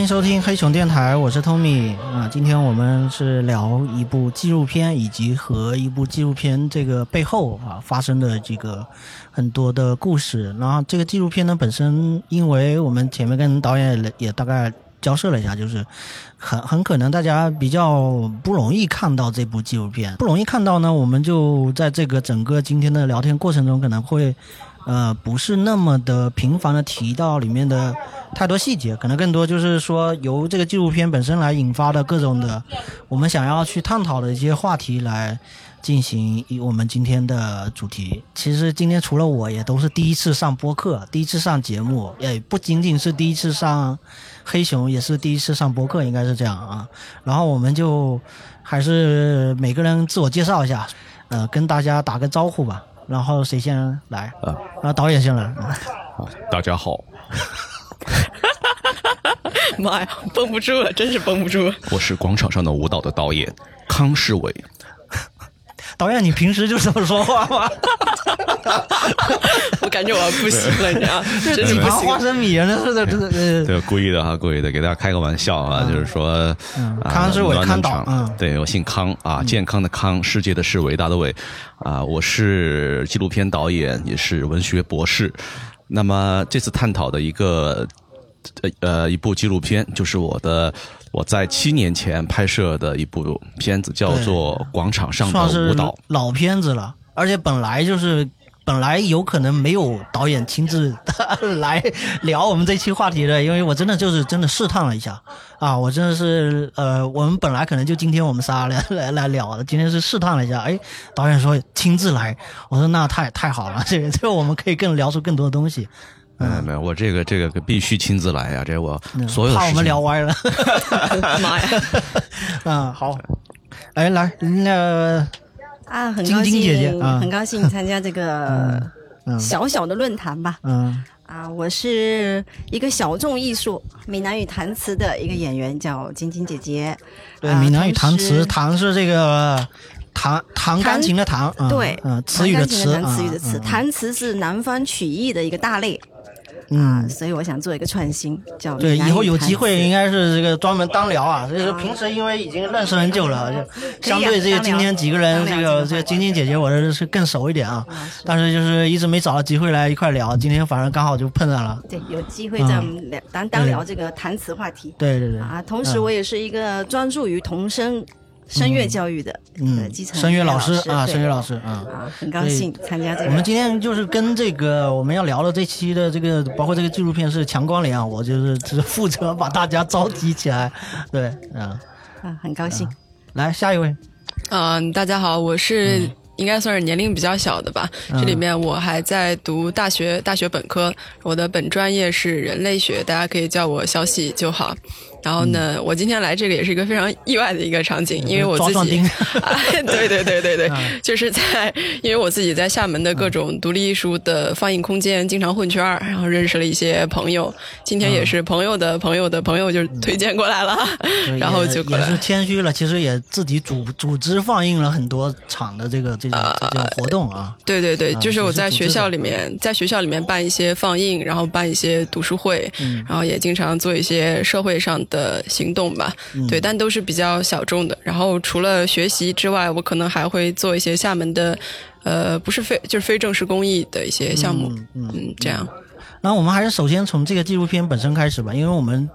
欢迎收听黑熊电台，我是 Tommy 啊。今天我们是聊一部纪录片，以及和一部纪录片这个背后啊发生的这个很多的故事。然后这个纪录片呢本身，因为我们前面跟导演也大概交涉了一下，就是很很可能大家比较不容易看到这部纪录片，不容易看到呢，我们就在这个整个今天的聊天过程中可能会。呃，不是那么的频繁的提到里面的太多细节，可能更多就是说由这个纪录片本身来引发的各种的我们想要去探讨的一些话题来进行我们今天的主题。其实今天除了我也都是第一次上播客，第一次上节目，也不仅仅是第一次上黑熊，也是第一次上播客，应该是这样啊。然后我们就还是每个人自我介绍一下，呃，跟大家打个招呼吧。然后谁先来？啊，后导演先来。啊，大家好。妈呀，绷不住了，真是绷不住了。我是广场上的舞蹈的导演康世伟。导演，你平时就这么说话吗？我感觉我要不行了，你知道？这几盘花生米啊，那是的，这是对，故意的哈，故意的，给大家开个玩笑啊，就是说，康是伟康导，嗯，对我姓康啊，健康的康，世界的世，伟大的伟啊，我是纪录片导演，也是文学博士。那么这次探讨的一个呃一部纪录片，就是我的。我在七年前拍摄的一部片子叫做《广场上的舞蹈》，老片子了，而且本来就是本来有可能没有导演亲自 来聊我们这期话题的，因为我真的就是真的试探了一下。啊，我真的是呃，我们本来可能就今天我们仨来来来聊的，今天是试探了一下，哎，导演说亲自来，我说那太太好了，这个这个我们可以更聊出更多的东西。嗯，没有，我这个这个必须亲自来呀！这我所有怕我们聊歪了，妈呀！嗯，好，哎，来，那啊，很高兴，很高兴参加这个小小的论坛吧。嗯，啊，我是一个小众艺术闽南语弹词的一个演员，叫晶晶姐姐。对，闽南语弹词，弹是这个弹弹钢琴的弹，对，嗯，词语的词，词语的词，弹词是南方曲艺的一个大类。嗯，所以我想做一个创新，叫对，以后有机会应该是这个专门单聊啊。就是平时因为已经认识很久了，就相对这个今天几个人，这个这个晶晶姐姐，我是是更熟一点啊。但是就是一直没找到机会来一块聊，今天反正刚好就碰上了。对，有机会在我们聊咱单聊这个谈词话题。对对对。啊，同时我也是一个专注于童声。声乐教育的，嗯，基层声乐老师啊，声乐老师啊，啊，很高兴参加这个。我们今天就是跟这个我们要聊的这期的这个，包括这个纪录片是强关联啊，我就是只负责把大家召集起来，对，啊，啊，很高兴。来下一位，嗯，大家好，我是应该算是年龄比较小的吧，这里面我还在读大学，大学本科，我的本专业是人类学，大家可以叫我小喜就好。然后呢，我今天来这个也是一个非常意外的一个场景，因为我自己，对对对对对，就是在因为我自己在厦门的各种独立艺术的放映空间经常混圈儿，然后认识了一些朋友。今天也是朋友的朋友的朋友就推荐过来了，然后就也是谦虚了，其实也自己组组织放映了很多场的这个这种这种活动啊。对对对，就是我在学校里面，在学校里面办一些放映，然后办一些读书会，然后也经常做一些社会上。的行动吧，对，但都是比较小众的。然后除了学习之外，我可能还会做一些厦门的，呃，不是非就是非正式公益的一些项目，嗯，这样。那我们还是首先从这个纪录片本身开始吧，因为我们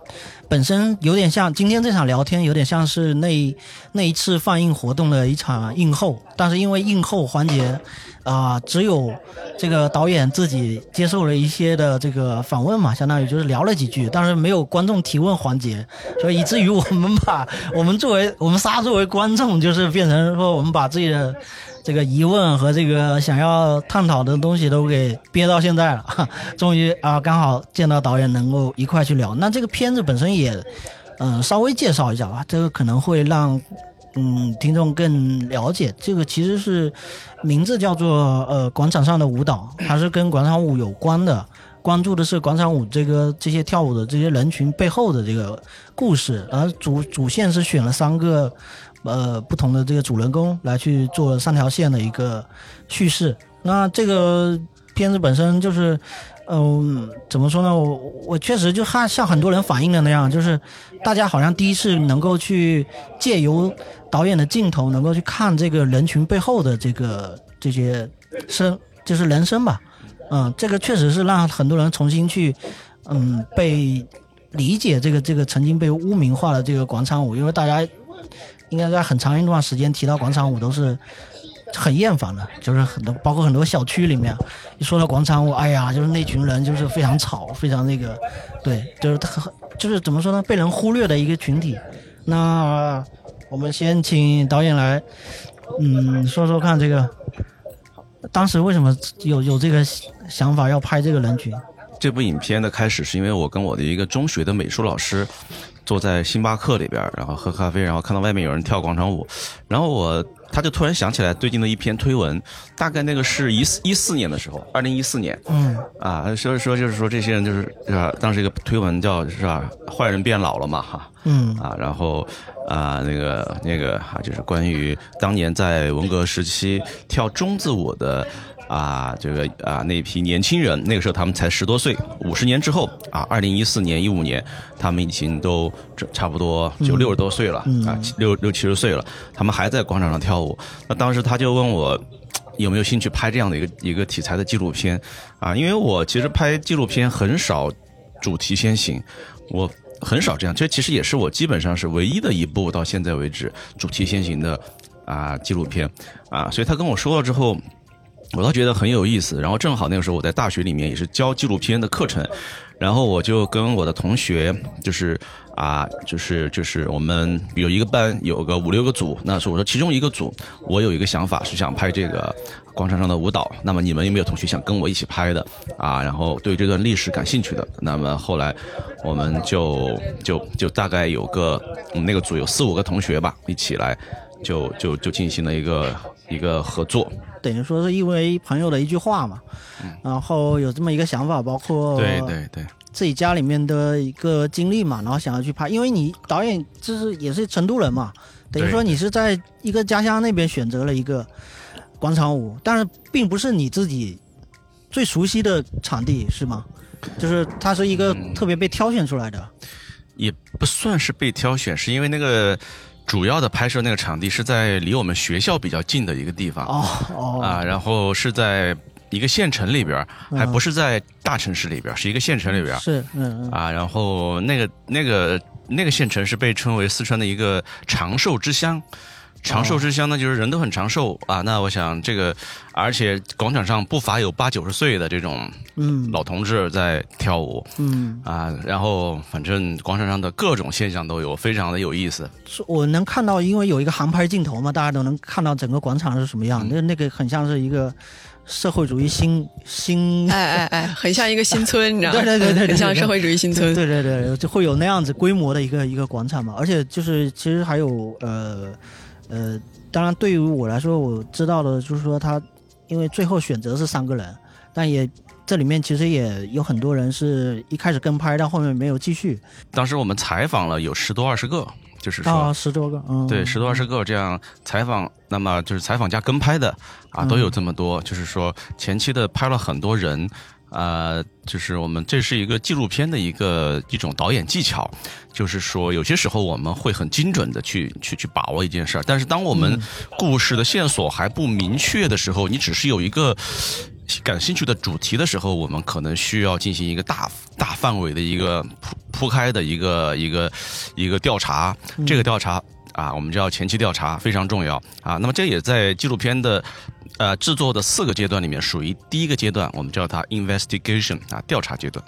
本身有点像今天这场聊天，有点像是那那一次放映活动的一场映后，但是因为映后环节。啊，只有这个导演自己接受了一些的这个访问嘛，相当于就是聊了几句，但是没有观众提问环节，所以以至于我们把我们作为我们仨作为观众，就是变成说我们把自己的这个疑问和这个想要探讨的东西都给憋到现在了，终于啊，刚好见到导演能够一块去聊。那这个片子本身也，嗯，稍微介绍一下吧，这个可能会让。嗯，听众更了解这个，其实是名字叫做呃广场上的舞蹈，它是跟广场舞有关的，关注的是广场舞这个这些跳舞的这些人群背后的这个故事，而主主线是选了三个呃不同的这个主人公来去做三条线的一个叙事。那这个片子本身就是，嗯，怎么说呢？我我确实就像像很多人反映的那样，就是大家好像第一次能够去借由导演的镜头，能够去看这个人群背后的这个这些生，就是人生吧。嗯，这个确实是让很多人重新去，嗯，被理解这个这个曾经被污名化的这个广场舞，因为大家应该在很长一段时间提到广场舞都是。很厌烦的，就是很多，包括很多小区里面，一说到广场舞，哎呀，就是那群人就是非常吵，非常那个，对，就是他，就是怎么说呢，被人忽略的一个群体。那我们先请导演来，嗯，说说看这个，当时为什么有有这个想法要拍这个人群？这部影片的开始是因为我跟我的一个中学的美术老师坐在星巴克里边，然后喝咖啡，然后看到外面有人跳广场舞，然后我。他就突然想起来最近的一篇推文，大概那个是一四一四年的时候，二零一四年，嗯，啊，所以说就是说这些人就是是吧？当时一个推文叫是吧？坏人变老了嘛，哈，嗯，啊，然后啊那个那个啊就是关于当年在文革时期跳中字舞的。啊，这个啊，那批年轻人，那个时候他们才十多岁。五十年之后啊，二零一四年、一五年，他们已经都差不多就六十多岁了啊，六六七十岁了，他们还在广场上跳舞。那当时他就问我有没有兴趣拍这样的一个一个题材的纪录片啊？因为我其实拍纪录片很少主题先行，我很少这样。这其实也是我基本上是唯一的一部到现在为止主题先行的啊纪录片啊。所以他跟我说了之后。我倒觉得很有意思，然后正好那个时候我在大学里面也是教纪录片的课程，然后我就跟我的同学，就是啊，就是就是我们有一个班有个五六个组，那是我说其中一个组，我有一个想法是想拍这个广场上的舞蹈，那么你们有没有同学想跟我一起拍的啊？然后对这段历史感兴趣的，那么后来我们就就就大概有个我们那个组有四五个同学吧，一起来就就就进行了一个一个合作。等于说是因为朋友的一句话嘛，然后有这么一个想法，包括对对对自己家里面的一个经历嘛，然后想要去拍，因为你导演就是也是成都人嘛，等于说你是在一个家乡那边选择了一个广场舞，但是并不是你自己最熟悉的场地是吗？就是它是一个特别被挑选出来的，也不算是被挑选，是因为那个。主要的拍摄那个场地是在离我们学校比较近的一个地方。哦哦。啊，然后是在一个县城里边，还不是在大城市里边，是一个县城里边是嗯。啊，然后那个那个那个县城是被称为四川的一个长寿之乡。长寿之乡呢，就是人都很长寿啊。那我想这个，而且广场上不乏有八九十岁的这种嗯老同志在跳舞，嗯啊，然后反正广场上的各种现象都有，非常的有意思。我能看到，因为有一个航拍镜头嘛，大家都能看到整个广场是什么样。那那个很像是一个社会主义新新，哎哎哎，很像一个新村，你知道吗？对对对对，很像社会主义新村。对对对，就会有那样子规模的一个一个广场嘛。而且就是其实还有呃。呃，当然，对于我来说，我知道的就是说，他因为最后选择是三个人，但也这里面其实也有很多人是一开始跟拍，但后面没有继续。当时我们采访了有十多二十个，就是说十多个，嗯，对，十多二十个这样采访，那么就是采访加跟拍的啊，都有这么多，就是说前期的拍了很多人。呃，就是我们这是一个纪录片的一个一种导演技巧，就是说有些时候我们会很精准的去去去把握一件事儿，但是当我们故事的线索还不明确的时候，你只是有一个感兴趣的主题的时候，我们可能需要进行一个大大范围的一个铺铺开的一个一个一个调查，这个调查啊，我们叫前期调查非常重要啊，那么这也在纪录片的。呃，制作的四个阶段里面，属于第一个阶段，我们叫它 investigation 啊，调查阶段。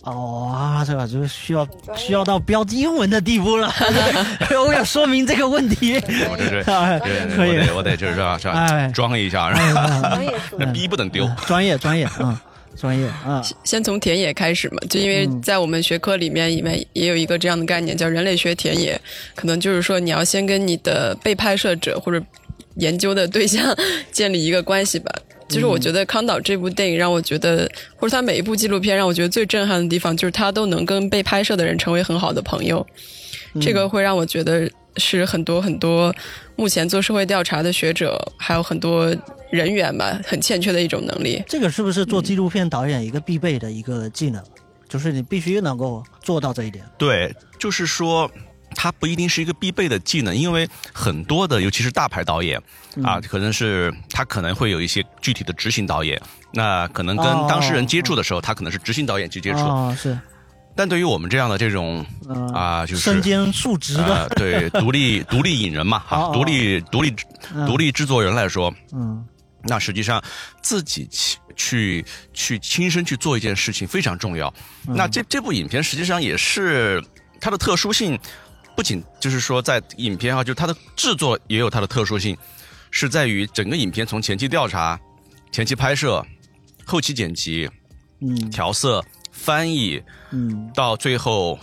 哦啊，这个就需要需要到标英文的地步了，我要说明这个问题。我这是可以，我得就是吧，是吧？装一下，专业，那逼不能丢。专业，专业，嗯，专业，啊。先从田野开始嘛，就因为在我们学科里面，里面也有一个这样的概念，叫人类学田野。可能就是说，你要先跟你的被拍摄者或者。研究的对象 建立一个关系吧。就是我觉得康导这部电影让我觉得，或者他每一部纪录片让我觉得最震撼的地方，就是他都能跟被拍摄的人成为很好的朋友。这个会让我觉得，是很多很多目前做社会调查的学者，还有很多人员吧，很欠缺的一种能力。这个是不是做纪录片导演一个必备的一个技能？就是你必须能够做到这一点。对，就是说，它不一定是一个必备的技能，因为很多的，尤其是大牌导演啊，可能是他可能会有一些具体的执行导演，那可能跟当事人接触的时候，他可能是执行导演去接触。啊，是。但对于我们这样的这种啊，就是身兼数职的，对，独立 独立影人嘛，哈，独立独立独立制作人来说，嗯。那实际上，自己去去去亲身去做一件事情非常重要。那这这部影片实际上也是它的特殊性，不仅就是说在影片啊，就是它的制作也有它的特殊性，是在于整个影片从前期调查、前期拍摄、后期剪辑、嗯。调色、翻译，嗯到最后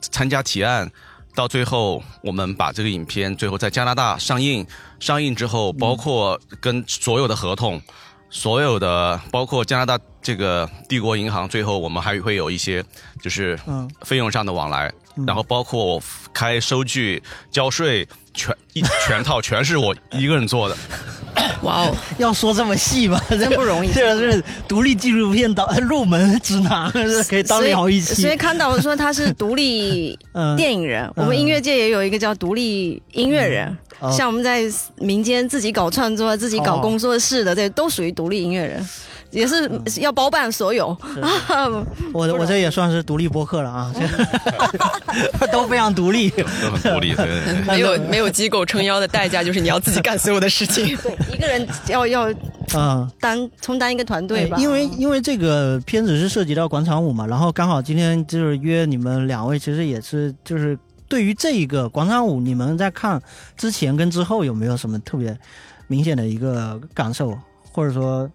参加提案。到最后，我们把这个影片最后在加拿大上映，上映之后，包括跟所有的合同，所有的包括加拿大这个帝国银行，最后我们还会有一些就是费用上的往来，然后包括我开收据、交税，全一全套全是我一个人做的。哇哦，要说这么细吗？真不容易。这个是独立纪录片导入门指南，可以当聊一期。所以看到说他是独立 电影人，我们音乐界也有一个叫独立音乐人，像我们在民间自己搞创作、自己搞工作室的，这都属于独立音乐人。也是要包办所有，我我这也算是独立播客了啊，都非常独立，都很独立，没有没有机构撑腰的代价就是你要自己干所有的事情，对，一个人要要嗯担充担一个团队吧，因为因为这个片子是涉及到广场舞嘛，然后刚好今天就是约你们两位，其实也是就是对于这一个广场舞，你们在看之前跟之后有没有什么特别明显的一个感受，或者说？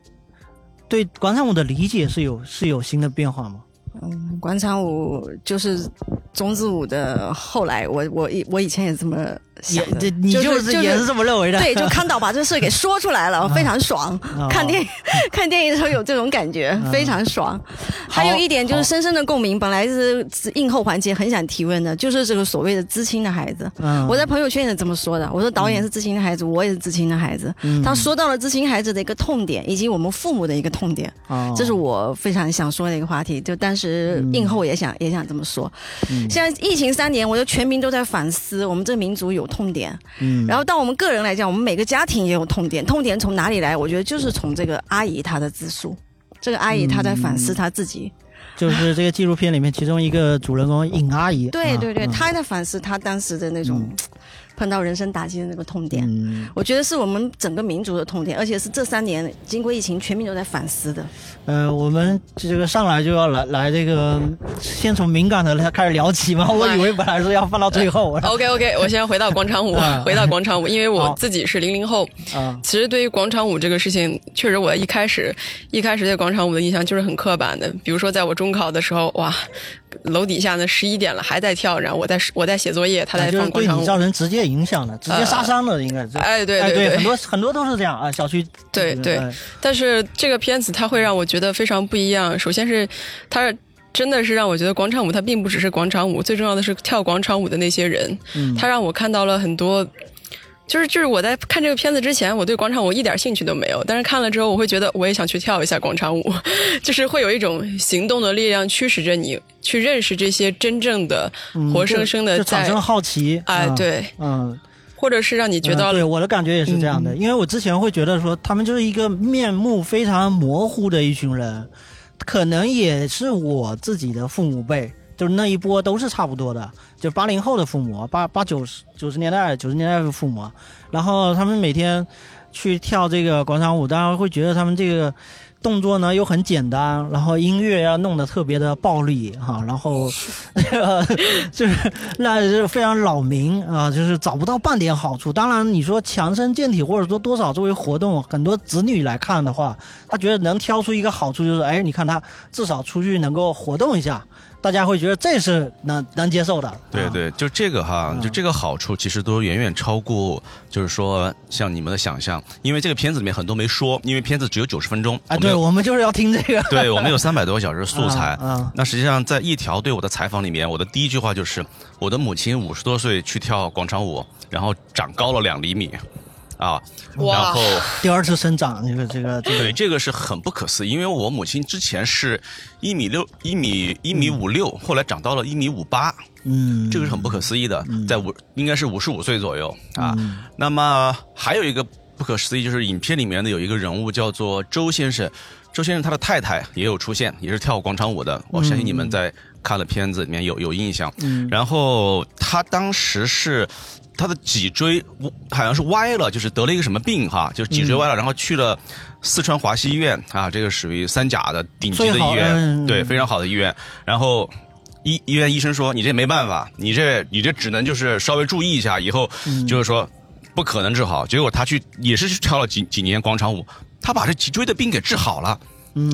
对广场舞的理解是有是有新的变化吗？嗯，广场舞就是中字舞的后来，我我以我以前也这么。也这你就是也是这么认为的，对，就康导把这事给说出来了，非常爽。看电影 看电影的时候有这种感觉，非常爽。还有一点就是深深的共鸣，本来是映后环节很想提问的，就是这个所谓的知青的孩子。我在朋友圈也是这么说的，我说导演是知青的孩子，我也是知青的孩子。他说到了知青孩子的一个痛点，以及我们父母的一个痛点，这是我非常想说的一个话题。就当时映后也想也想这么说。现在疫情三年，我觉得全民都在反思，我们这个民族有。痛点，嗯，然后到我们个人来讲，我们每个家庭也有痛点。痛点从哪里来？我觉得就是从这个阿姨她的自述，这个阿姨她在反思她自己，就是这个纪录片里面其中一个主人公尹阿姨，对对对，她在反思她当时的那种。碰到人生打击的那个痛点，我觉得是我们整个民族的痛点，而且是这三年经过疫情，全民都在反思的。呃，我们这个上来就要来来这个，先从敏感的开始聊起嘛。我以为本来是要放到最后。OK OK，我先回到广场舞，回到广场舞，因为我自己是零零后。啊，其实对于广场舞这个事情，确实我一开始一开始对广场舞的印象就是很刻板的。比如说，在我中考的时候，哇。楼底下呢，十一点了还在跳，然后我在我在写作业，他在放广场舞，造成直接影响的，直接杀伤了，应该是。哎，对对对，很多很多都是这样啊，小区。对对，但是这个片子它会让我觉得非常不一样。首先是它真的是让我觉得广场舞它并不只是广场舞，最重要的是跳广场舞的那些人，他让我看到了很多。就是就是我在看这个片子之前，我对广场舞一点兴趣都没有。但是看了之后，我会觉得我也想去跳一下广场舞，就是会有一种行动的力量驱使着你去认识这些真正的、活生生的，就产生了好奇。哎，对，嗯，或者是让你觉得，对我的感觉也是这样的。因为我之前会觉得说，他们就是一个面目非常模糊的一群人，可能也是我自己的父母辈。就是那一波都是差不多的，就八零后的父母，八八九十九十年代九十年代的父母，然后他们每天去跳这个广场舞，大家会觉得他们这个。动作呢又很简单，然后音乐要弄得特别的暴力哈，然后那个 就是那是非常扰民啊，就是找不到半点好处。当然你说强身健体或者说多少作为活动，很多子女来看的话，他觉得能挑出一个好处就是，哎，你看他至少出去能够活动一下，大家会觉得这是能能接受的。对对，就这个哈，就这个好处其实都远远超过，就是说像你们的想象，因为这个片子里面很多没说，因为片子只有九十分钟。啊，对，我们就是要听这个。对，我们有三百多个小时素材。嗯，那实际上在一条对我的采访里面，我的第一句话就是：我的母亲五十多岁去跳广场舞，然后长高了两厘米。啊，然后第二次生长，这个这个对，这个是很不可思议，因为我母亲之前是一米六一米一米五六，后来长到了一米五八，嗯，这个是很不可思议的，在五应该是五十五岁左右啊。那么还有一个不可思议，就是影片里面的有一个人物叫做周先生，周先生他的太太也有出现，也是跳广场舞的，我相信你们在看了片子里面有有印象。嗯，然后他当时是。他的脊椎好像是歪了，就是得了一个什么病哈，就是脊椎歪了，然后去了四川华西医院啊，这个属于三甲的顶级的医院，对，非常好的医院。然后医医院医生说：“你这没办法，你这你这只能就是稍微注意一下，以后就是说不可能治好。”结果他去也是去跳了几几年广场舞，他把这脊椎的病给治好了。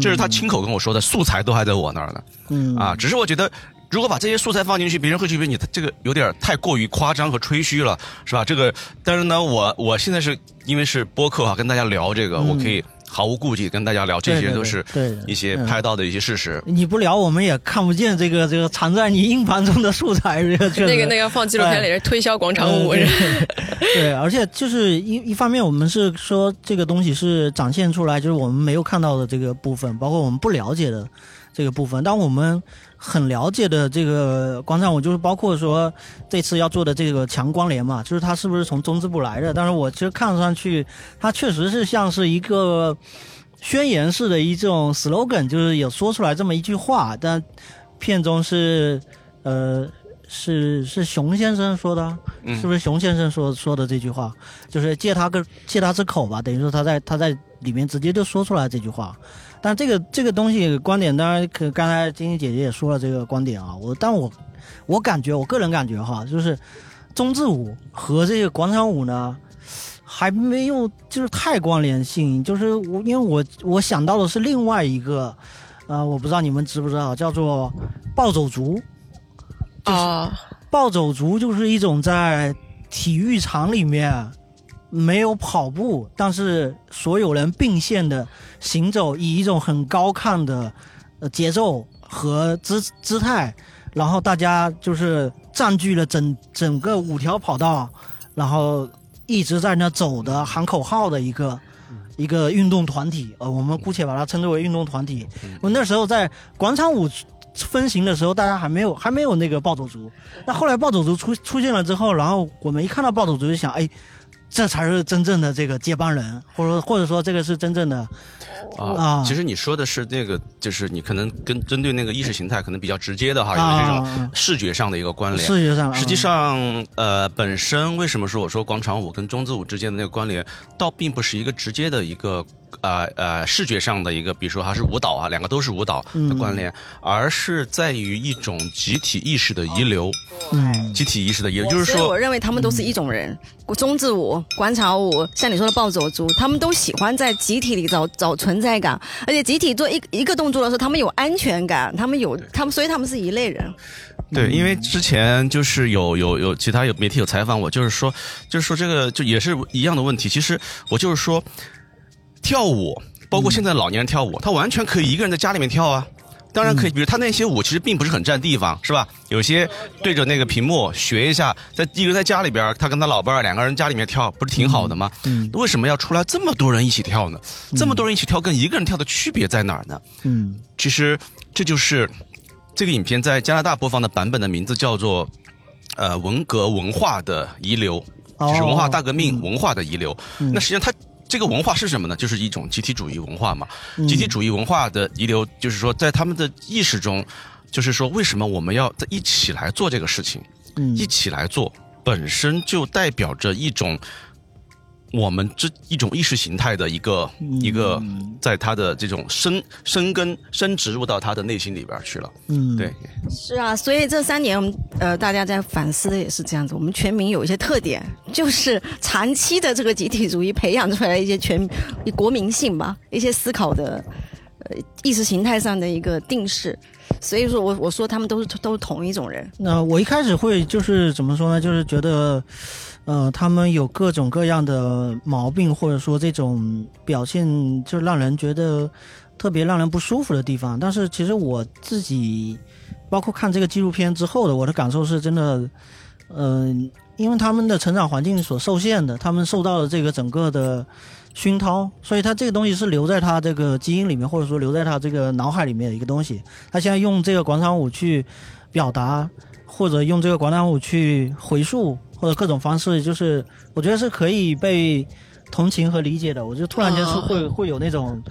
这是他亲口跟我说的，素材都还在我那儿呢。嗯啊，只是我觉得。如果把这些素材放进去，别人会觉得你这个有点太过于夸张和吹嘘了，是吧？这个，但是呢，我我现在是因为是播客哈，跟大家聊这个，我可以毫无顾忌跟大家聊，这些都是一些拍到的一些事实。你不聊，我们也看不见这个这个藏在你硬盘中的素材。那个那个放纪录片里是推销广场舞。对，而且就是一一方面，我们是说这个东西是展现出来，就是我们没有看到的这个部分，包括我们不了解的这个部分，但我们。很了解的这个广场舞，就是包括说这次要做的这个强关联嘛，就是它是不是从中字部来的？但是我其实看上去，它确实是像是一个宣言式的一种 slogan，就是有说出来这么一句话。但片中是呃是是熊先生说的，是不是熊先生说说的这句话？就是借他个借他之口吧，等于说他在他在里面直接就说出来这句话。但这个这个东西观点，当然可刚才晶晶姐姐也说了这个观点啊，我但我我感觉我个人感觉哈，就是中字舞和这个广场舞呢，还没有就是太关联性，就是我因为我我想到的是另外一个，呃，我不知道你们知不知道，叫做暴走族啊，暴走族就是一种在体育场里面。没有跑步，但是所有人并线的行走，以一种很高亢的呃节奏和姿姿态，然后大家就是占据了整整个五条跑道，然后一直在那走的喊口号的一个一个运动团体，呃，我们姑且把它称之为运动团体。我那时候在广场舞分行的时候，大家还没有还没有那个暴走族，那后来暴走族出出现了之后，然后我们一看到暴走族就想，哎。这才是真正的这个接班人，或者或者说这个是真正的啊。其实你说的是那个，就是你可能跟针对那个意识形态可能比较直接的哈，有这种视觉上的一个关联。视觉上，实际上呃，本身为什么说我说广场舞跟中字舞之间的那个关联，倒并不是一个直接的一个。呃呃，视觉上的一个，比如说它是舞蹈啊，两个都是舞蹈的关联，而是在于一种集体意识的遗留。嗯，集体意识的遗留，就是说，我认为他们都是一种人。中字舞、广场舞，像你说的暴走族，他们都喜欢在集体里找找存在感，而且集体做一一个动作的时候，他们有安全感，他们有他们，所以他们是一类人。对，因为之前就是有有有其他有媒体有采访我，就是说，就是说这个就也是一样的问题。其实我就是说。跳舞，包括现在老年人跳舞，他完全可以一个人在家里面跳啊。当然可以，比如他那些舞其实并不是很占地方，是吧？有些对着那个屏幕学一下，在一个人在家里边，他跟他老伴儿两个人家里面跳，不是挺好的吗？嗯。为什么要出来这么多人一起跳呢？这么多人一起跳，跟一个人跳的区别在哪儿呢？嗯。其实这就是这个影片在加拿大播放的版本的名字叫做“呃文革文化的遗留”，就是文化大革命文化的遗留。那实际上它。这个文化是什么呢？就是一种集体主义文化嘛。集体主义文化的遗留，就是说，在他们的意识中，就是说，为什么我们要在一起来做这个事情？一起来做，本身就代表着一种。我们这一种意识形态的一个一个，在他的这种深深根深植入到他的内心里边去了。嗯，对，是啊，所以这三年我们呃大家在反思的也是这样子。我们全民有一些特点，就是长期的这个集体主义培养出来一些全国民性吧，一些思考的呃意识形态上的一个定势。所以说我我说他们都是都是同一种人。那我一开始会就是怎么说呢？就是觉得。呃，他们有各种各样的毛病，或者说这种表现，就让人觉得特别让人不舒服的地方。但是其实我自己，包括看这个纪录片之后的我的感受是真的，嗯，因为他们的成长环境所受限的，他们受到了这个整个的熏陶，所以他这个东西是留在他这个基因里面，或者说留在他这个脑海里面的一个东西。他现在用这个广场舞去表达，或者用这个广场舞去回溯，或者各种方式，就是我觉得是可以被。同情和理解的，我就突然间是会会有那种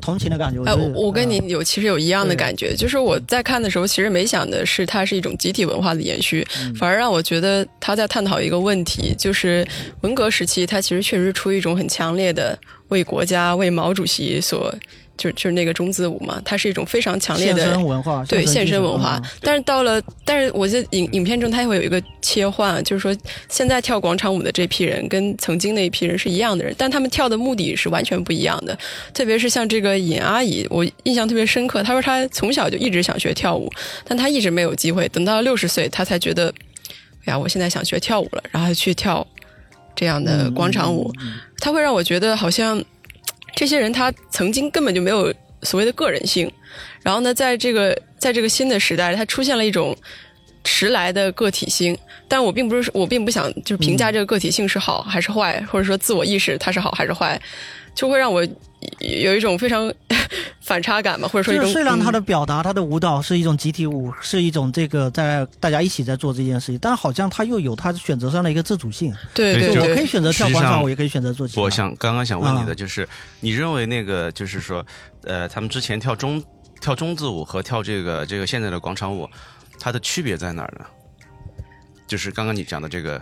同情的感觉。哎，我跟你有其实有一样的感觉，就是我在看的时候，其实没想的是它是一种集体文化的延续，反而让我觉得他在探讨一个问题，就是文革时期，它其实确实出于一种很强烈的为国家、为毛主席所。就就是那个中字舞嘛，它是一种非常强烈的现身文化，对现身文化。但是到了，但是我觉得影影片中它会有一个切换，就是说现在跳广场舞的这批人跟曾经那一批人是一样的人，但他们跳的目的是完全不一样的。特别是像这个尹阿姨，我印象特别深刻。她说她从小就一直想学跳舞，但她一直没有机会。等到六十岁，她才觉得，哎呀，我现在想学跳舞了，然后去跳这样的广场舞。她会让我觉得好像。这些人他曾经根本就没有所谓的个人性，然后呢，在这个在这个新的时代，他出现了一种迟来的个体性。但我并不是我并不想就是评价这个个体性是好还是坏，或者说自我意识它是好还是坏，就会让我。有一种非常 反差感嘛，或者说一种。虽然他的表达，他的舞蹈是一种集体舞，是一种这个在大家一起在做这件事情，但好像他又有他选择上的一个自主性。对对对，我可以选择跳广场舞，也可以选择做。我想刚刚想问你的就是，你认为那个就是说，呃，他们之前跳中跳中字舞和跳这个这个现在的广场舞，它的区别在哪儿呢？就是刚刚你讲的这个。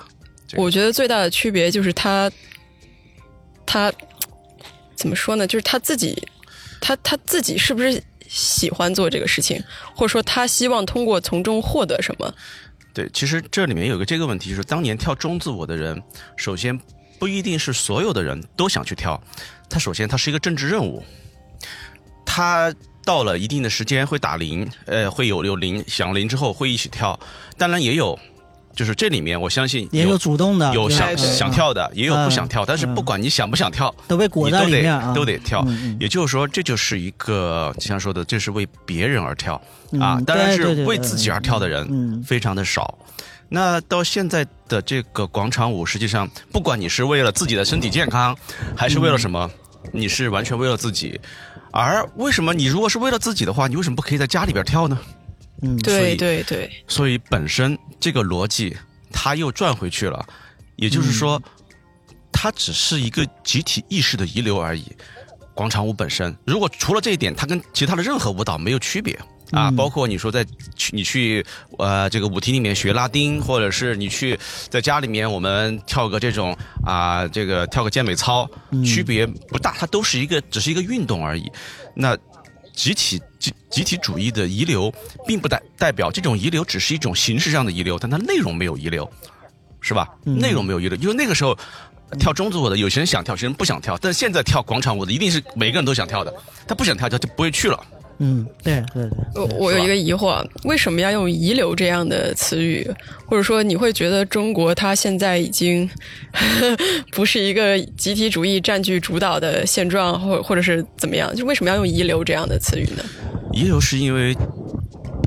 我觉得最大的区别就是他，他。怎么说呢？就是他自己，他他自己是不是喜欢做这个事情，或者说他希望通过从中获得什么？对，其实这里面有个这个问题，就是当年跳中字舞的人，首先不一定是所有的人都想去跳，他首先他是一个政治任务，他到了一定的时间会打铃，呃，会有有铃响铃之后会一起跳，当然也有。就是这里面，我相信也有主动的，有想想跳的，也有不想跳。但是不管你想不想跳，都被裹在里面，都得跳。也就是说，这就是一个像说的，这是为别人而跳啊。当然是为自己而跳的人非常的少。那到现在的这个广场舞，实际上不管你是为了自己的身体健康，还是为了什么，你是完全为了自己。而为什么你如果是为了自己的话，你为什么不可以在家里边跳呢？嗯，对对对，所以本身这个逻辑，它又转回去了，也就是说，它只是一个集体意识的遗留而已。广场舞本身，如果除了这一点，它跟其他的任何舞蹈没有区别啊。包括你说在去你去呃这个舞厅里面学拉丁，或者是你去在家里面我们跳个这种啊这个跳个健美操，区别不大，它都是一个只是一个运动而已。那。集体集集体主义的遗留，并不代代表这种遗留只是一种形式上的遗留，但它内容没有遗留，是吧？内容没有遗留，因为那个时候跳中组舞的有些人想跳，有些人不想跳，但现在跳广场舞的一定是每个人都想跳的，他不想跳他就不会去了。嗯，对对对。我我有一个疑惑，为什么要用遗留这样的词语？或者说，你会觉得中国它现在已经 不是一个集体主义占据主导的现状，或或者是怎么样？就为什么要用遗留这样的词语呢？遗留是因为，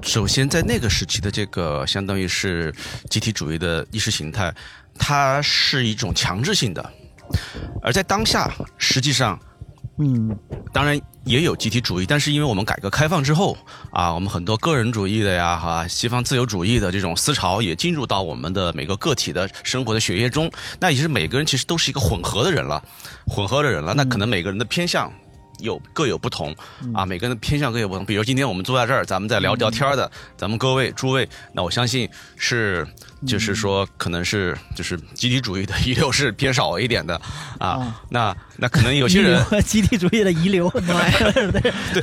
首先在那个时期的这个相当于是集体主义的意识形态，它是一种强制性的，而在当下，实际上。嗯，当然也有集体主义，但是因为我们改革开放之后啊，我们很多个人主义的呀，哈，西方自由主义的这种思潮也进入到我们的每个个体的生活的血液中，那也是每个人其实都是一个混合的人了，混合的人了，那可能每个人的偏向有各有不同啊，每个人的偏向各有不同。比如今天我们坐在这儿，咱们在聊聊天的，咱们各位诸位，那我相信是。就是说，可能是就是集体主义的遗留是偏少一点的啊。那那可能有些人集体主义的遗留，对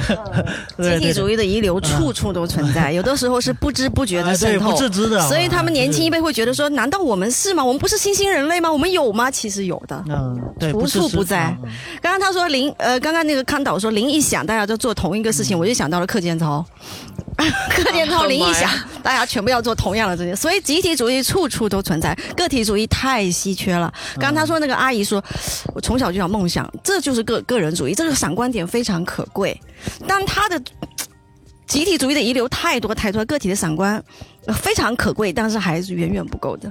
对，集体主义的遗留处处都存在，有的时候是不知不觉的渗透，不自知的。所以他们年轻一辈会觉得说：难道我们是吗？我们不是新兴人类吗？我们有吗？其实有的，嗯，对，无处不在。刚刚他说林呃，刚刚那个康导说林一响，大家都做同一个事情，我就想到了课间操。课间操铃一响，大家全部要做同样的这些，所以集体主义处处都存在，个体主义太稀缺了。刚刚他说那个阿姨说，我从小就想梦想，这就是个个人主义，这个闪光点非常可贵。但他的集体主义的遗留太多太多，个体的闪光非常可贵，但是还是远远不够的。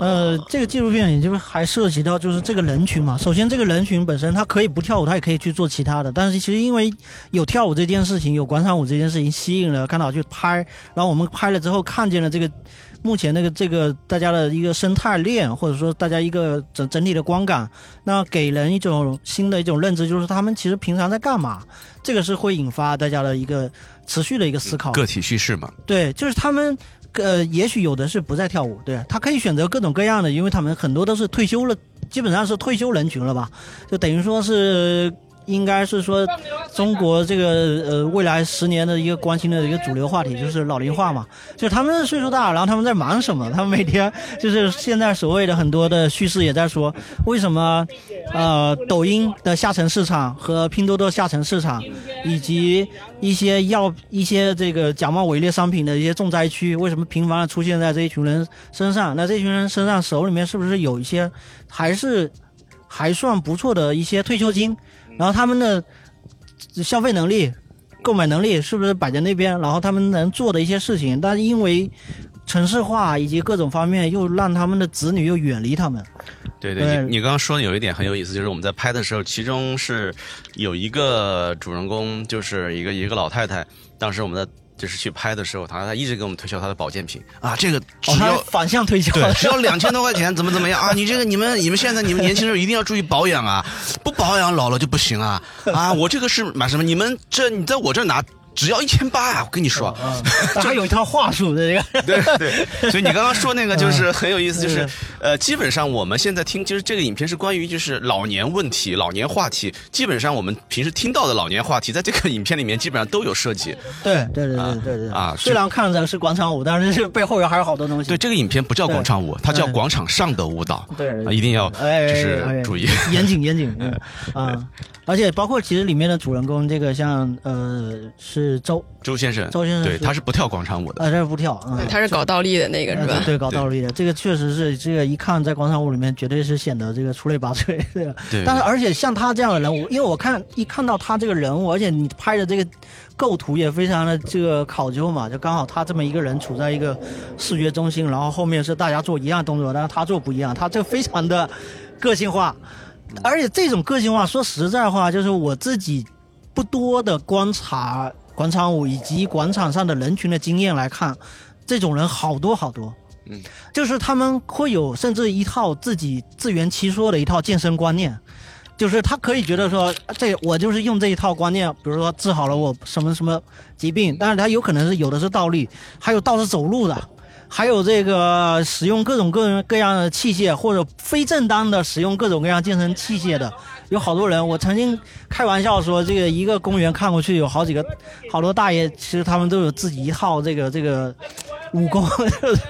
呃，这个纪录片也就是还涉及到就是这个人群嘛。首先，这个人群本身他可以不跳舞，他也可以去做其他的。但是其实因为有跳舞这件事情，有广场舞这件事情吸引了看导去拍，然后我们拍了之后看见了这个目前那个这个大家的一个生态链，或者说大家一个整整体的观感，那给人一种新的一种认知，就是他们其实平常在干嘛？这个是会引发大家的一个持续的一个思考。个体叙事嘛。对，就是他们。呃，也许有的是不再跳舞，对他可以选择各种各样的，因为他们很多都是退休了，基本上是退休人群了吧，就等于说是。应该是说，中国这个呃未来十年的一个关心的一个主流话题就是老龄化嘛，就是他们岁数大，然后他们在忙什么？他们每天就是现在所谓的很多的叙事也在说，为什么呃抖音的下沉市场和拼多多下沉市场，以及一些药一些这个假冒伪劣商品的一些重灾区，为什么频繁的出现在这一群人身上？那这群人身上手里面是不是有一些还是还算不错的一些退休金？然后他们的消费能力、购买能力是不是摆在那边？然后他们能做的一些事情，但是因为城市化以及各种方面，又让他们的子女又远离他们。对对，你你刚刚说的有一点很有意思，就是我们在拍的时候，其中是有一个主人公，就是一个一个老太太，当时我们的。就是去拍的时候，他他一直给我们推销他的保健品啊，这个只要反向推销，对，只要两千多块钱，怎么怎么样啊？你这个你们你们现在你们年轻人一定要注意保养啊，不保养老了就不行啊啊！我这个是买什么？你们这你在我这拿。只要一千八啊！我跟你说，还有一套话术的这个。对对，所以你刚刚说那个就是很有意思，就是呃，基本上我们现在听，就是这个影片是关于就是老年问题、老年话题。基本上我们平时听到的老年话题，在这个影片里面基本上都有涉及。对对对对对对啊！虽然看着是广场舞，但是是背后有还有好多东西。对，这个影片不叫广场舞，它叫广场上的舞蹈。对，一定要就是注意严谨严谨啊！而且包括其实里面的主人公，这个像呃是周周先生，周先生对他是不跳广场舞的，呃他是不跳，他是搞倒立的那个是吧？对，搞倒立的这个确实是这个一看在广场舞里面绝对是显得这个出类拔萃，对吧？对。但是而且像他这样的人物，因为我看一看到他这个人物，而且你拍的这个构图也非常的这个考究嘛，就刚好他这么一个人处在一个视觉中心，然后后面是大家做一样动作，但是他做不一样，他这个非常的个性化。而且这种个性化，说实在话，就是我自己不多的观察广场舞以及广场上的人群的经验来看，这种人好多好多。嗯，就是他们会有甚至一套自己自圆其说的一套健身观念，就是他可以觉得说，这我就是用这一套观念，比如说治好了我什么什么疾病，但是他有可能是有的是倒立，还有倒是走路的。还有这个使用各种各各样的器械，或者非正当的使用各种各样健身器械的，有好多人。我曾经开玩笑说，这个一个公园看过去有好几个 好多大爷，其实他们都有自己一套这个这个 武功，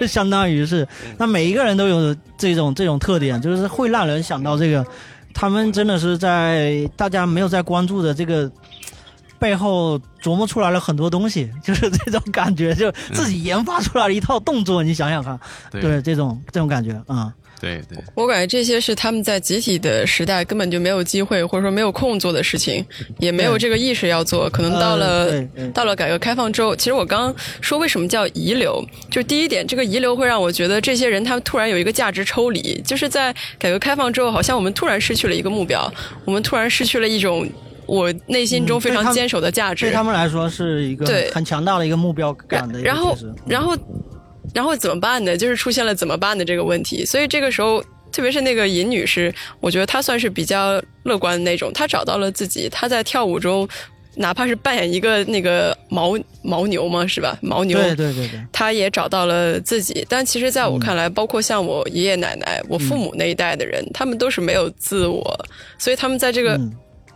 相当于是。那每一个人都有这种这种特点，就是会让人想到这个，他们真的是在大家没有在关注的这个。背后琢磨出来了很多东西，就是这种感觉，就自己研发出来了一套动作，你想想看，对。这种这种感觉啊，对对，我感觉这些是他们在集体的时代根本就没有机会或者说没有空做的事情，也没有这个意识要做，可能到了到了改革开放之后，其实我刚刚说为什么叫遗留，就第一点，这个遗留会让我觉得这些人他突然有一个价值抽离，就是在改革开放之后，好像我们突然失去了一个目标，我们突然失去了一种。我内心中非常坚守的价值，对他们来说是一个很强大的一个目标感的。然后，然后，然后怎么办呢？就是出现了怎么办的这个问题。所以这个时候，特别是那个尹女士，我觉得她算是比较乐观的那种。她找到了自己，她在跳舞中，哪怕是扮演一个那个牦牦牛嘛，是吧？牦牛，对对对对，她也找到了自己。但其实，在我看来，包括像我爷爷奶奶、我父母那一代的人，他们都是没有自我，所以他们在这个。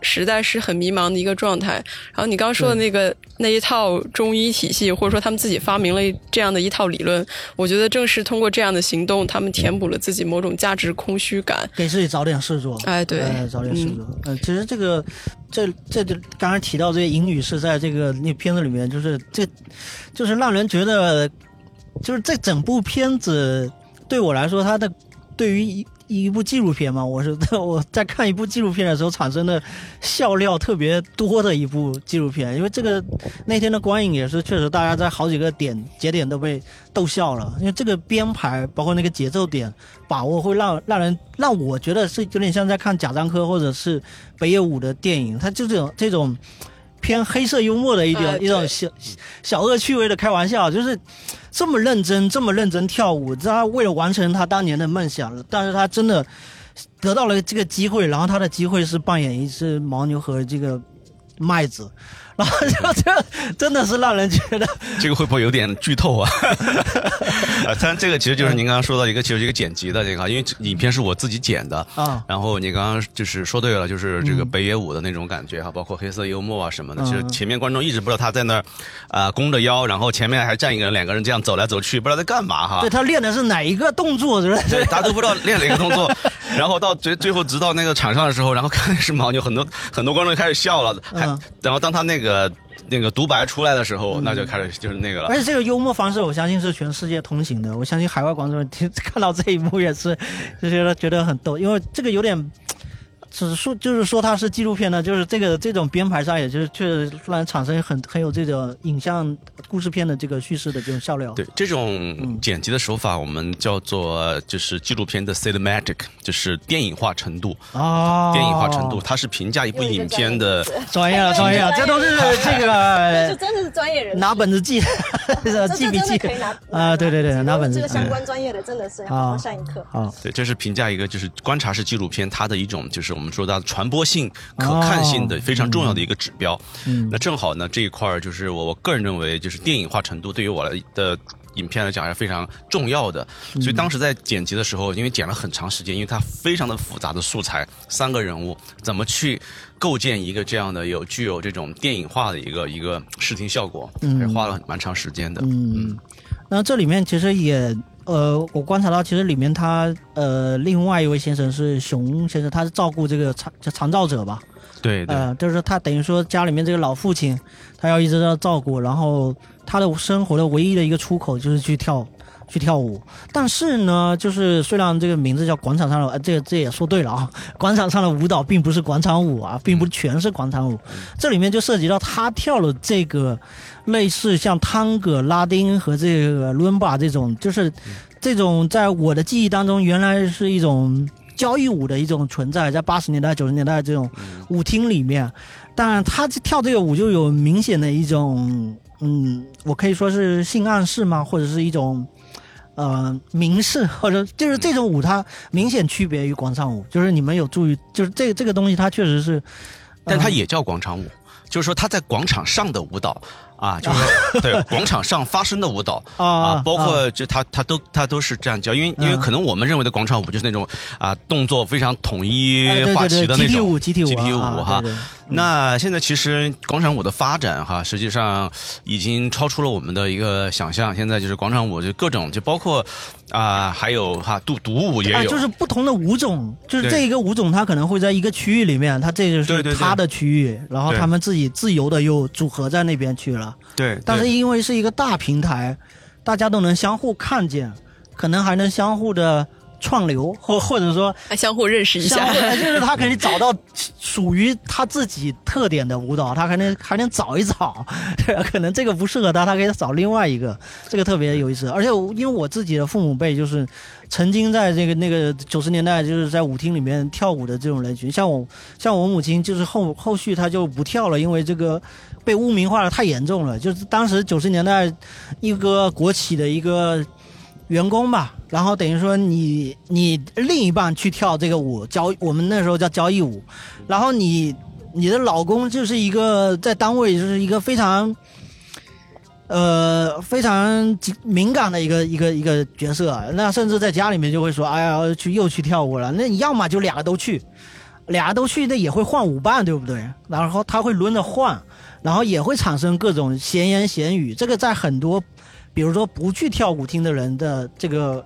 时代是很迷茫的一个状态。然后你刚刚说的那个那一套中医体系，或者说他们自己发明了这样的一套理论，我觉得正是通过这样的行动，他们填补了自己某种价值空虚感，给自己找点事做。哎，对，找点事做。嗯，其实这个这这就刚才提到这些尹女士在这个那片子里面，就是这就是让人觉得，就是这整部片子对我来说，它的对于。一部纪录片嘛，我是 我在看一部纪录片的时候产生的笑料特别多的一部纪录片，因为这个那天的观影也是确实大家在好几个点节点都被逗笑了，因为这个编排包括那个节奏点把握会让让人让我觉得是有点像在看贾樟柯或者是北野武的电影，他就这种这种偏黑色幽默的一点一种小小恶趣味的开玩笑，就是。这么认真，这么认真跳舞，他为了完成他当年的梦想，但是他真的得到了这个机会，然后他的机会是扮演一只牦牛和这个麦子。然后就 这真的是让人觉得，这个会不会有点剧透啊？啊，当然这个其实就是您刚刚说到一个，其实一个剪辑的这个，因为影片是我自己剪的啊。然后你刚刚就是说对了，就是这个北野武的那种感觉哈，包括黑色幽默啊什么的。其实前面观众一直不知道他在那儿啊弓着腰，然后前面还站一个人，两个人这样走来走去，不知道在干嘛哈。对他练的是哪一个动作？对，大家都不知道练哪个动作。然后到最最后，直到那个场上的时候，然后看是牦牛，很多很多观众开始笑了。还然后当他那个。呃，那个独白出来的时候，那就开始就是那个了。而且这个幽默方式，我相信是全世界通行的。我相信海外观众听 看到这一幕也是就觉得觉得很逗，因为这个有点。只是说，就是说它是纪录片呢，就是这个这种编排上，也就是确实突然产生很很有这种影像故事片的这个叙事的这种效料。对这种剪辑的手法，我们叫做就是纪录片的 cinematic，就是电影化程度啊，电影化程度，它是评价一部影片的专业 了，专业了，这都是这个，这真的是专业人拿本子记，记笔记啊，对对对，拿本子。这个相关专业的真的是好好上一课啊。对，这是评价一个就是观察式纪录片它的一种就是。我们说它传播性、可看性的非常重要的一个指标。嗯，那正好呢，这一块儿就是我我个人认为，就是电影化程度对于我来的影片来讲是非常重要的。所以当时在剪辑的时候，因为剪了很长时间，因为它非常的复杂的素材，三个人物怎么去构建一个这样的有具有这种电影化的一个一个视听效果，还是花了蛮长时间的。嗯，那这里面其实也。呃，我观察到，其实里面他呃，另外一位先生是熊先生，他是照顾这个残残照者吧？对，呃，就是他等于说家里面这个老父亲，他要一直要照顾，然后他的生活的唯一的一个出口就是去跳去跳舞。但是呢，就是虽然这个名字叫广场上的，呃，这这也说对了啊，广场上的舞蹈并不是广场舞啊，并不全是广场舞，这里面就涉及到他跳了这个。类似像汤戈、拉丁和这个伦巴这种，就是这种在我的记忆当中，原来是一种交谊舞的一种存在，在八十年代、九十年代这种舞厅里面，但他跳这个舞就有明显的一种，嗯，我可以说是性暗示吗？或者是一种呃明示，或者就是这种舞它明显区别于广场舞，就是你们有注意，就是这这个东西它确实是，但它也叫广场舞，就是说它在广场上的舞蹈。啊，就是对广场上发生的舞蹈啊，包括就他他都他都是这样教，因为因为可能我们认为的广场舞就是那种啊动作非常统一画齐的那种集体舞集体舞哈。那现在其实广场舞的发展哈，实际上已经超出了我们的一个想象。现在就是广场舞就各种就包括啊，还有哈独独舞也有，就是不同的舞种，就是这一个舞种它可能会在一个区域里面，它这就是它的区域，然后他们自己自由的又组合在那边去了。对，但是因为是一个大平台，大家都能相互看见，可能还能相互的串流，或或者说相互认识一下，就是他可以 找到属于他自己特点的舞蹈，他还能还能找一找，对可能这个不适合他，他可以找另外一个，这个特别有意思。而且因为我自己的父母辈就是曾经在这个那个九十年代就是在舞厅里面跳舞的这种人群，像我像我母亲就是后后续她就不跳了，因为这个。被污名化的太严重了，就是当时九十年代一个国企的一个员工吧，然后等于说你你另一半去跳这个舞交，我们那时候叫交谊舞，然后你你的老公就是一个在单位就是一个非常呃非常敏感的一个一个一个角色，那甚至在家里面就会说，哎呀去又去跳舞了，那你要么就俩都去，俩都去那也会换舞伴，对不对？然后他会轮着换。然后也会产生各种闲言闲语，这个在很多，比如说不去跳舞厅的人的这个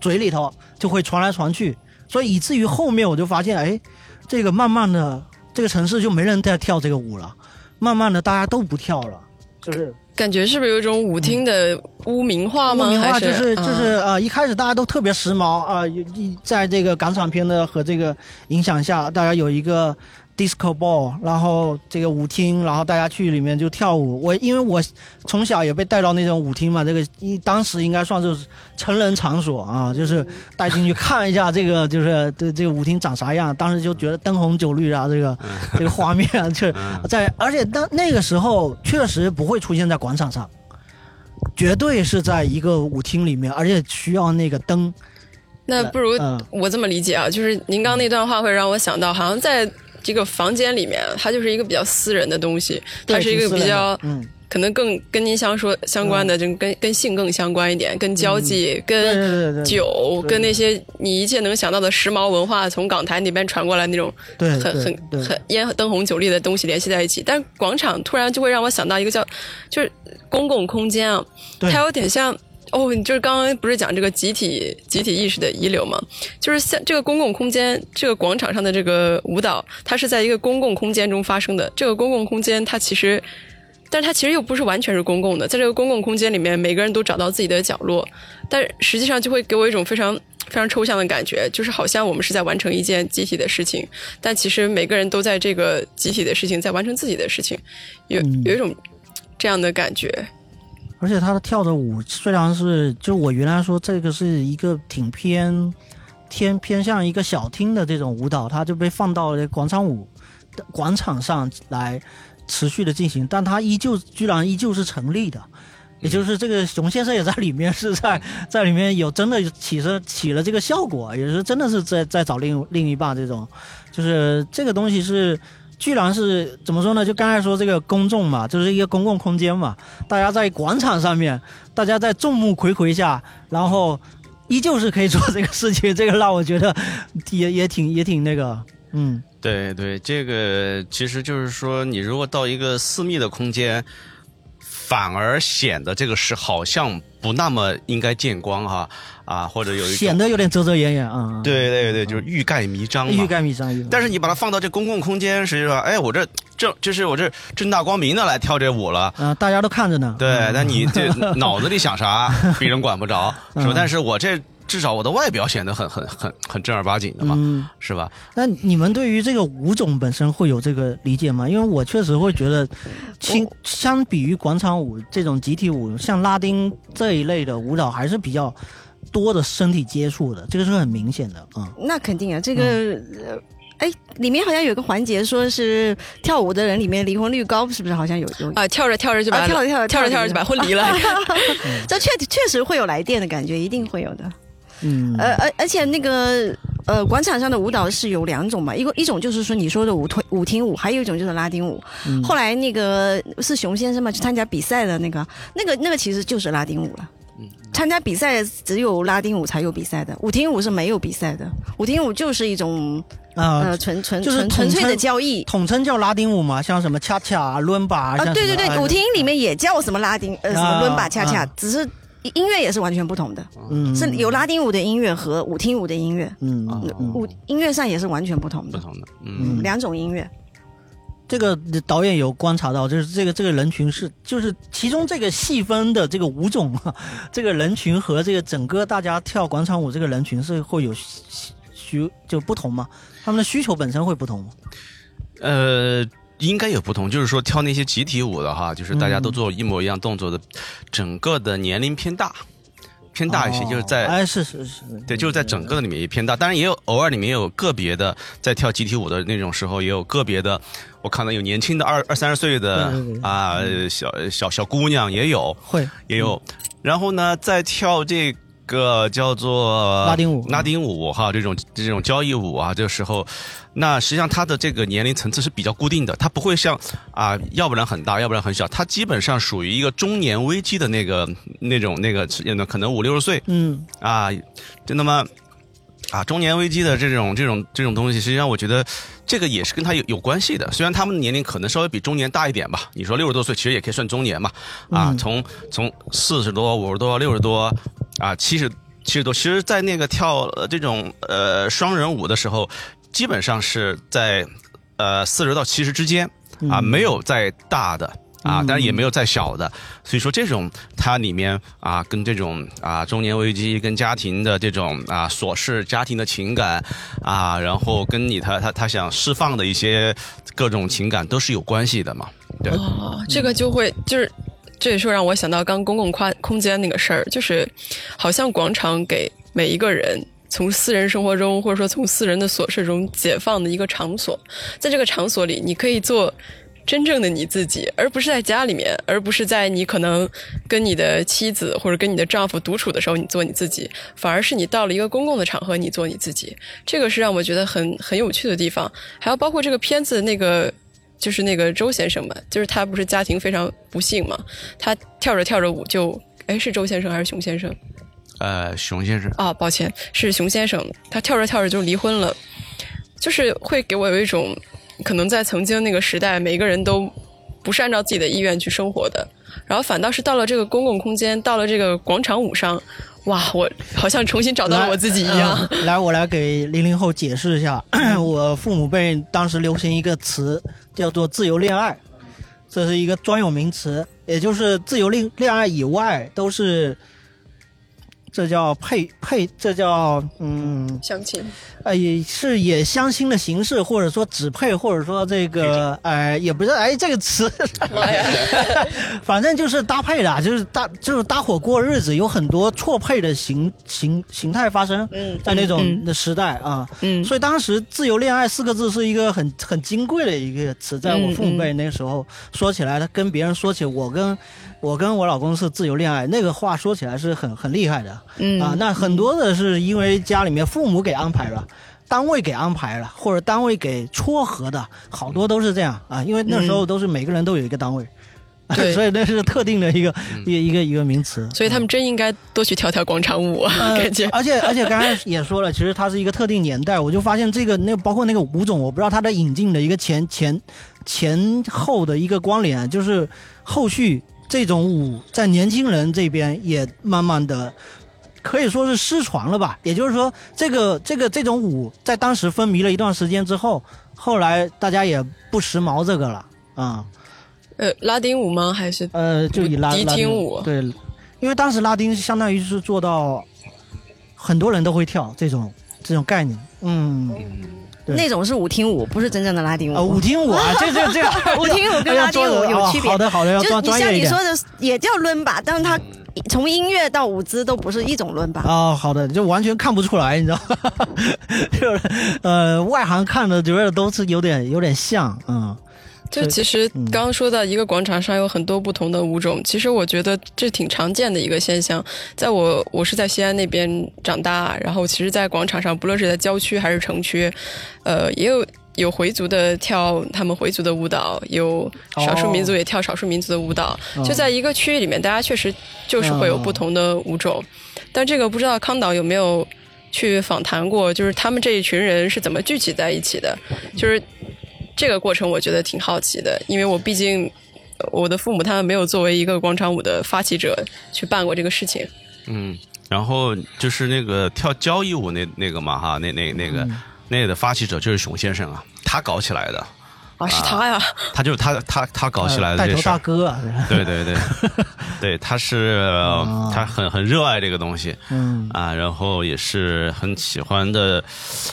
嘴里头就会传来传去，所以以至于后面我就发现，哎，这个慢慢的这个城市就没人在跳这个舞了，慢慢的大家都不跳了，就是感觉是不是有一种舞厅的污名化吗？污名化就是就是啊，一开始大家都特别时髦啊，一在这个港产片的和这个影响下，大家有一个 disco ball，然后这个舞厅，然后大家去里面就跳舞。我因为我从小也被带到那种舞厅嘛，这个一当时应该算是成人场所啊，就是带进去看一下这个就是这这个舞厅长啥样。当时就觉得灯红酒绿啊，这个 这个画面啊就在，而且当那个时候确实不会出现在广场上。绝对是在一个舞厅里面，而且需要那个灯。那不如我这么理解啊，就是您刚那段话会让我想到，好像在这个房间里面，它就是一个比较私人的东西，它是一个比较嗯。可能更跟您相说相关的，就跟跟性更相关一点，跟交际、跟酒、跟那些你一切能想到的时髦文化从港台那边传过来那种很很很烟灯红酒绿的东西联系在一起。但广场突然就会让我想到一个叫就是公共空间啊，它有点像哦，你就是刚刚不是讲这个集体集体意识的遗留吗？就是像这个公共空间，这个广场上的这个舞蹈，它是在一个公共空间中发生的。这个公共空间它其实。但是它其实又不是完全是公共的，在这个公共空间里面，每个人都找到自己的角落，但实际上就会给我一种非常非常抽象的感觉，就是好像我们是在完成一件集体的事情，但其实每个人都在这个集体的事情在完成自己的事情，有有一种这样的感觉。而且他的跳的舞虽然是，就我原来说这个是一个挺偏偏偏向一个小厅的这种舞蹈，他就被放到了广场舞的广场上来。持续的进行，但他依旧居然依旧是成立的，也就是这个熊先生也在里面是在在里面有真的起着起了这个效果，也是真的是在在找另另一半这种，就是这个东西是居然是怎么说呢？就刚才说这个公众嘛，就是一个公共空间嘛，大家在广场上面，大家在众目睽睽下，然后依旧是可以做这个事情，这个让我觉得也也挺也挺那个，嗯。对对，这个其实就是说，你如果到一个私密的空间，反而显得这个是好像不那么应该见光哈，或者有一显得有点遮遮掩掩啊。对对对，就是欲盖弥彰嘛。欲盖弥彰。但是你把它放到这公共空间，实际上，哎，我这正就是我这正大光明的来跳这舞了啊，大家都看着呢。对，那你这脑子里想啥，别人管不着，是吧？但是我这。至少我的外表显得很很很很正儿八经的嘛，嗯是吧？那你们对于这个舞种本身会有这个理解吗？因为我确实会觉得，相相比于广场舞这种集体舞，像拉丁这一类的舞蹈还是比较多的身体接触的，这个是很明显的啊。那肯定啊，这个哎，里面好像有个环节，说是跳舞的人里面离婚率高，是不是？好像有有啊，跳着跳着就把跳着跳着跳着跳着就把婚离了，这确确实会有来电的感觉，一定会有的。嗯，而而而且那个呃，广场上的舞蹈是有两种嘛，一个一种就是说你说的舞推舞厅舞，还有一种就是拉丁舞。后来那个是熊先生嘛，去参加比赛的那个，那个那个其实就是拉丁舞了。参加比赛只有拉丁舞才有比赛的，舞厅舞是没有比赛的。舞厅舞就是一种呃纯纯纯纯粹的交易，统称叫拉丁舞嘛，像什么恰恰、伦巴啊，对对对，舞厅里面也叫什么拉丁呃什么伦巴恰恰，只是。音乐也是完全不同的，嗯，是有拉丁舞的音乐和舞厅舞的音乐，嗯，舞音乐上也是完全不同的，不同的，嗯，两种音乐。这个导演有观察到，就是这个这个人群是，就是其中这个细分的这个舞种，这个人群和这个整个大家跳广场舞这个人群是会有需就不同吗？他们的需求本身会不同吗？呃。应该有不同，就是说跳那些集体舞的哈，就是大家都做一模一样动作的，整个的年龄偏大，偏大一些，就是在哎是是是，对，就是在整个的里面也偏大，当然也有偶尔里面有个别的在跳集体舞的那种时候，也有个别的，我看到有年轻的二二三十岁的啊小小小姑娘也有会。也有，然后呢在跳这。个叫做拉丁舞，拉丁舞哈，这种这种交谊舞啊，这个时候，那实际上他的这个年龄层次是比较固定的，他不会像啊，要不然很大，要不然很小，他基本上属于一个中年危机的那个那种那个呢，可能五六十岁，嗯。啊，就那么啊，中年危机的这种这种这种东西，实际上我觉得这个也是跟他有有关系的，虽然他们的年龄可能稍微比中年大一点吧，你说六十多岁其实也可以算中年嘛，啊，从从四十多、五十多、六十多。啊，七十七十多，其实，在那个跳这种呃双人舞的时候，基本上是在呃四十到七十之间啊，没有再大的啊，当然也没有再小的。所以说这种它里面啊，跟这种啊中年危机、跟家庭的这种啊琐事、家庭的情感啊，然后跟你他他他想释放的一些各种情感都是有关系的嘛。对，哦，这个就会就是。这也是让我想到刚公共宽空间那个事儿，就是好像广场给每一个人从私人生活中或者说从私人的琐事中解放的一个场所，在这个场所里，你可以做真正的你自己，而不是在家里面，而不是在你可能跟你的妻子或者跟你的丈夫独处的时候你做你自己，反而是你到了一个公共的场合你做你自己，这个是让我觉得很很有趣的地方，还有包括这个片子那个。就是那个周先生嘛，就是他不是家庭非常不幸嘛，他跳着跳着舞就，哎，是周先生还是熊先生？呃，熊先生。啊，抱歉，是熊先生，他跳着跳着就离婚了，就是会给我有一种，可能在曾经那个时代，每一个人都不是按照自己的意愿去生活的，然后反倒是到了这个公共空间，到了这个广场舞上。哇，我好像重新找到了我自己一样。来，我来给零零后解释一下，我父母辈当时流行一个词叫做“自由恋爱”，这是一个专有名词，也就是自由恋恋爱以外都是。这叫配配，这叫嗯相亲，呃也是也相亲的形式，或者说只配，或者说这个哎也不是哎这个词，反正就是搭配的，就是搭就是搭伙过日子，有很多错配的形形形态发生，在那种的时代啊，嗯，所以当时自由恋爱四个字是一个很很金贵的一个词，在我父母辈那个时候说起来，他跟别人说起我跟。我跟我老公是自由恋爱，那个话说起来是很很厉害的，嗯。啊，那很多的是因为家里面父母给安排了，单位给安排了，或者单位给撮合的，好多都是这样。啊，因为那时候都是每个人都有一个单位，对，所以那是特定的一个一一个一个名词，所以他们真应该多去跳跳广场舞，感觉。而且而且刚才也说了，其实它是一个特定年代，我就发现这个那包括那个舞种，我不知道它的引进的一个前前前后的一个关联，就是后续。这种舞在年轻人这边也慢慢的可以说是失传了吧。也就是说，这个这个这种舞在当时风靡了一段时间之后，后来大家也不时髦这个了啊。呃，拉丁舞吗？还是呃，就以拉迪厅舞？对，因为当时拉丁相当于是做到很多人都会跳这种这种概念，嗯。那种是舞厅舞，不是真正的拉丁舞。舞厅舞啊，这这这样。舞厅舞跟拉丁舞有区别。好的好的，要就你像你说的，也叫伦巴，但是它从音乐到舞姿都不是一种伦巴。哦，好的，就完全看不出来，你知道 就是呃，外行看的觉得都是有点有点像，嗯。就其实刚刚说到一个广场上有很多不同的舞种，其实我觉得这挺常见的一个现象。在我我是在西安那边长大，然后其实，在广场上，不论是在郊区还是城区，呃，也有有回族的跳他们回族的舞蹈，有少数民族也跳少数民族的舞蹈。就在一个区域里面，大家确实就是会有不同的舞种。但这个不知道康导有没有去访谈过，就是他们这一群人是怎么聚集在一起的，就是。这个过程我觉得挺好奇的，因为我毕竟我的父母他们没有作为一个广场舞的发起者去办过这个事情。嗯，然后就是那个跳交谊舞那那个嘛哈，那那那个那个的发起者就是熊先生啊，他搞起来的。啊，是他呀！他就是他，他他搞起来的带头大哥。对对对，对，他是他很很热爱这个东西，嗯啊，然后也是很喜欢的，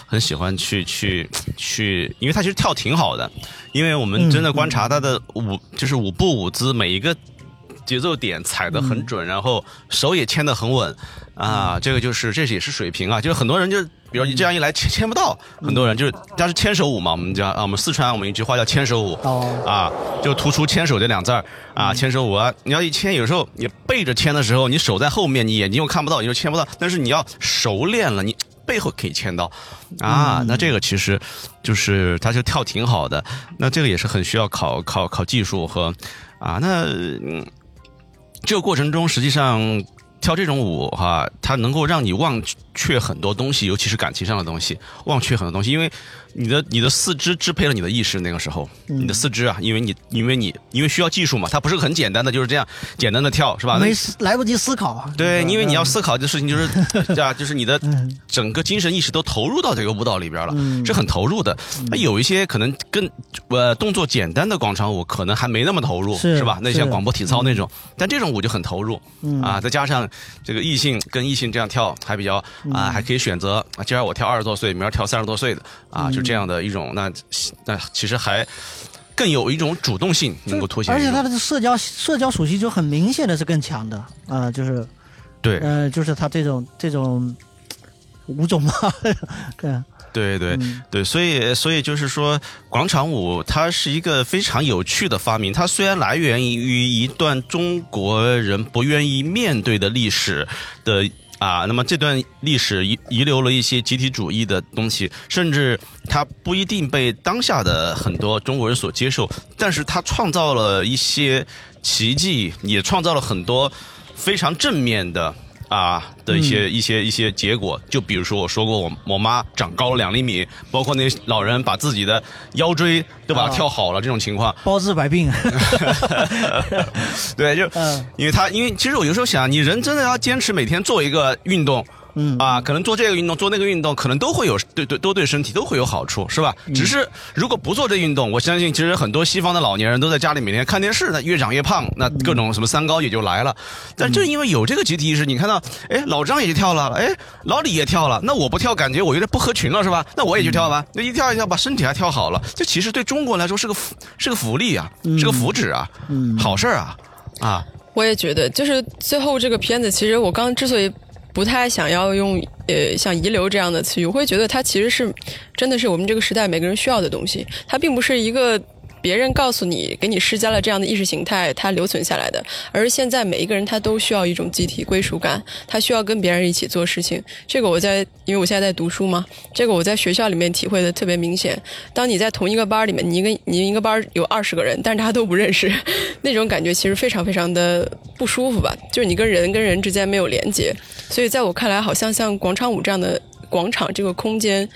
很喜欢去去去，因为他其实跳挺好的，因为我们真的观察他的舞，就是舞步舞姿，每一个节奏点踩得很准，然后手也牵得很稳，啊，这个就是这也是水平啊，就是很多人就。比如你这样一来牵牵不到，很多人就是但是牵手舞嘛，我们叫啊，我们四川我们一句话叫牵手舞，啊，就突出牵手这两字儿啊，牵手舞啊，你要一牵，有时候你背着牵的时候，你手在后面，你眼睛又看不到，你就牵不到。但是你要熟练了，你背后可以牵到，啊，那这个其实就是他就跳挺好的，那这个也是很需要考考考技术和啊，那这个过程中实际上。跳这种舞哈，它能够让你忘却很多东西，尤其是感情上的东西，忘却很多东西，因为。你的你的四肢支配了你的意识，那个时候，你的四肢啊，因为你因为你因为需要技术嘛，它不是很简单的，就是这样简单的跳是吧？没来不及思考。对，因为你要思考的事情就是，啊，就是你的整个精神意识都投入到这个舞蹈里边了，是很投入的。那有一些可能更呃动作简单的广场舞，可能还没那么投入，是吧？那像广播体操那种，但这种舞就很投入啊。再加上这个异性跟异性这样跳还比较啊，还可以选择啊，今儿我跳二十多岁，明儿跳三十多岁的啊，就。这样的一种，那那其实还更有一种主动性能够凸显，而且它的社交社交属性就很明显的是更强的啊，就是对，呃，就是它这种这种舞种嘛，对对对对，所以所以就是说，广场舞它是一个非常有趣的发明，它虽然来源于一段中国人不愿意面对的历史的。啊，那么这段历史遗遗留了一些集体主义的东西，甚至它不一定被当下的很多中国人所接受，但是它创造了一些奇迹，也创造了很多非常正面的。啊的一些一些一些结果，就比如说我说过，我我妈长高了两厘米，包括那些老人把自己的腰椎都把它跳好了，这种情况，包治百病。对，就因为他，因为其实我有时候想，你人真的要坚持每天做一个运动。嗯啊，可能做这个运动，做那个运动，可能都会有对对都对身体都会有好处，是吧？只是如果不做这运动，我相信其实很多西方的老年人都在家里每天看电视，那越长越胖，那各种什么三高也就来了。但正因为有这个集体意识，你看到，哎，老张也去跳了，哎，老李也跳了，那我不跳，感觉我有点不合群了，是吧？那我也去跳吧，那一跳一跳，把身体还跳好了，这其实对中国来说是个福，是个福利啊，是个福祉啊，好事儿啊，啊！我也觉得，就是最后这个片子，其实我刚之所以。不太想要用呃像遗留这样的词语，我会觉得它其实是真的是我们这个时代每个人需要的东西，它并不是一个。别人告诉你，给你施加了这样的意识形态，它留存下来的。而现在每一个人他都需要一种集体归属感，他需要跟别人一起做事情。这个我在，因为我现在在读书嘛，这个我在学校里面体会的特别明显。当你在同一个班里面，你一个你一个班有二十个人，但是大家都不认识，那种感觉其实非常非常的不舒服吧？就是你跟人跟人之间没有连接。所以在我看来，好像像广场舞这样的广场这个空间，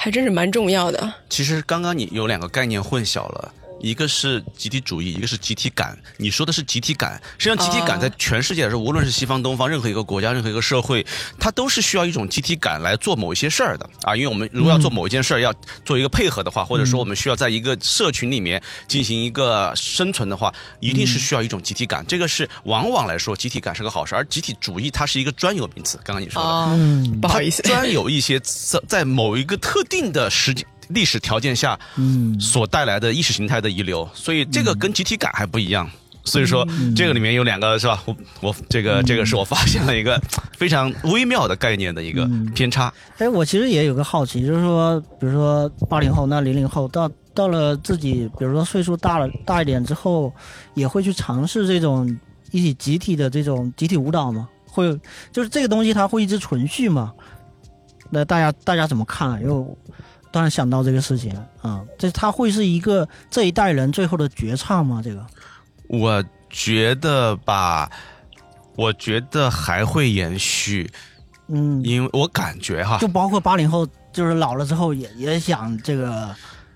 还真是蛮重要的。其实刚刚你有两个概念混淆了。一个是集体主义，一个是集体感。你说的是集体感，实际上集体感在全世界来说，无论是西方、东方，任何一个国家、任何一个社会，它都是需要一种集体感来做某一些事儿的啊。因为我们如果要做某一件事儿，要做一个配合的话，或者说我们需要在一个社群里面进行一个生存的话，一定是需要一种集体感。这个是往往来说，集体感是个好事，而集体主义它是一个专有名词。刚刚你说的，嗯，不好意思，专有一些在在某一个特定的时间。历史条件下，嗯，所带来的意识形态的遗留，所以这个跟集体感还不一样。所以说，这个里面有两个是吧？我我这个这个是我发现了一个 非常微妙的概念的一个偏差。哎，我其实也有个好奇，就是说，比如说八零后、那零零后，到到了自己，比如说岁数大了大一点之后，也会去尝试这种一起集体的这种集体舞蹈吗？会，就是这个东西它会一直存续吗？那大家大家怎么看？因为突然想到这个事情啊，这他会是一个这一代人最后的绝唱吗？这个，我觉得吧，我觉得还会延续，嗯，因为我感觉哈，就包括八零后，就是老了之后也也想这个，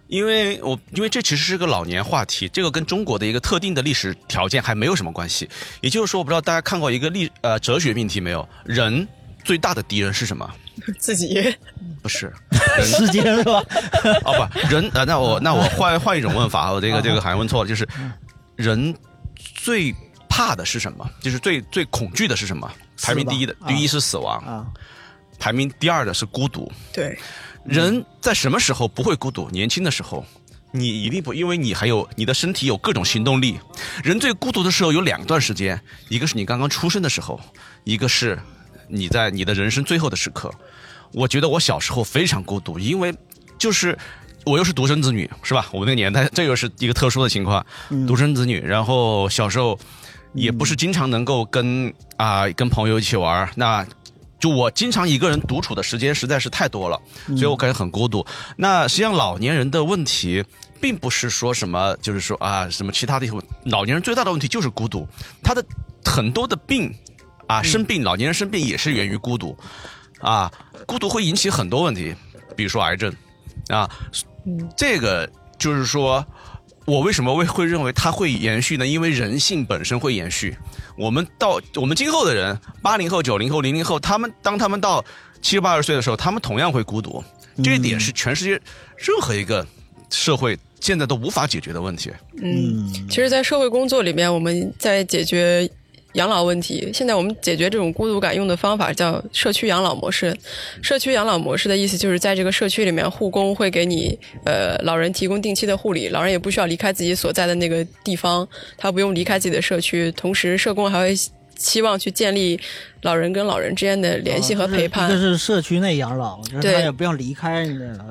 因为我因为这其实是个老年话题，这个跟中国的一个特定的历史条件还没有什么关系。也就是说，我不知道大家看过一个历呃哲学命题没有？人最大的敌人是什么？自己。不是，时间是吧？哦不，人啊，那我那我换 换一种问法，我这个这个好像问错了，就是人最怕的是什么？就是最最恐惧的是什么？排名第一的，第一是死亡啊，排名第二的是孤独。对，人在什么时候不会孤独？年轻的时候，你一定不，因为你还有你的身体有各种行动力。人最孤独的时候有两段时间，一个是你刚刚出生的时候，一个是你在你的人生最后的时刻。我觉得我小时候非常孤独，因为就是我又是独生子女，是吧？我们那个年代，这又是一个特殊的情况，独生子女。然后小时候也不是经常能够跟啊跟朋友一起玩，那就我经常一个人独处的时间实在是太多了，所以我感觉很孤独。那实际上老年人的问题，并不是说什么，就是说啊什么其他的，老年人最大的问题就是孤独，他的很多的病。啊，生病，老年人生病也是源于孤独，啊，孤独会引起很多问题，比如说癌症，啊，这个就是说，我为什么会会认为它会延续呢？因为人性本身会延续。我们到我们今后的人，八零后、九零后、零零后，他们当他们到七十八十岁的时候，他们同样会孤独。这一点是全世界任何一个社会现在都无法解决的问题。嗯，其实，在社会工作里面，我们在解决。养老问题，现在我们解决这种孤独感用的方法叫社区养老模式。社区养老模式的意思就是在这个社区里面，护工会给你呃老人提供定期的护理，老人也不需要离开自己所在的那个地方，他不用离开自己的社区，同时社工还会。期望去建立老人跟老人之间的联系和陪伴。这是社区内养老，就是他也不要离开，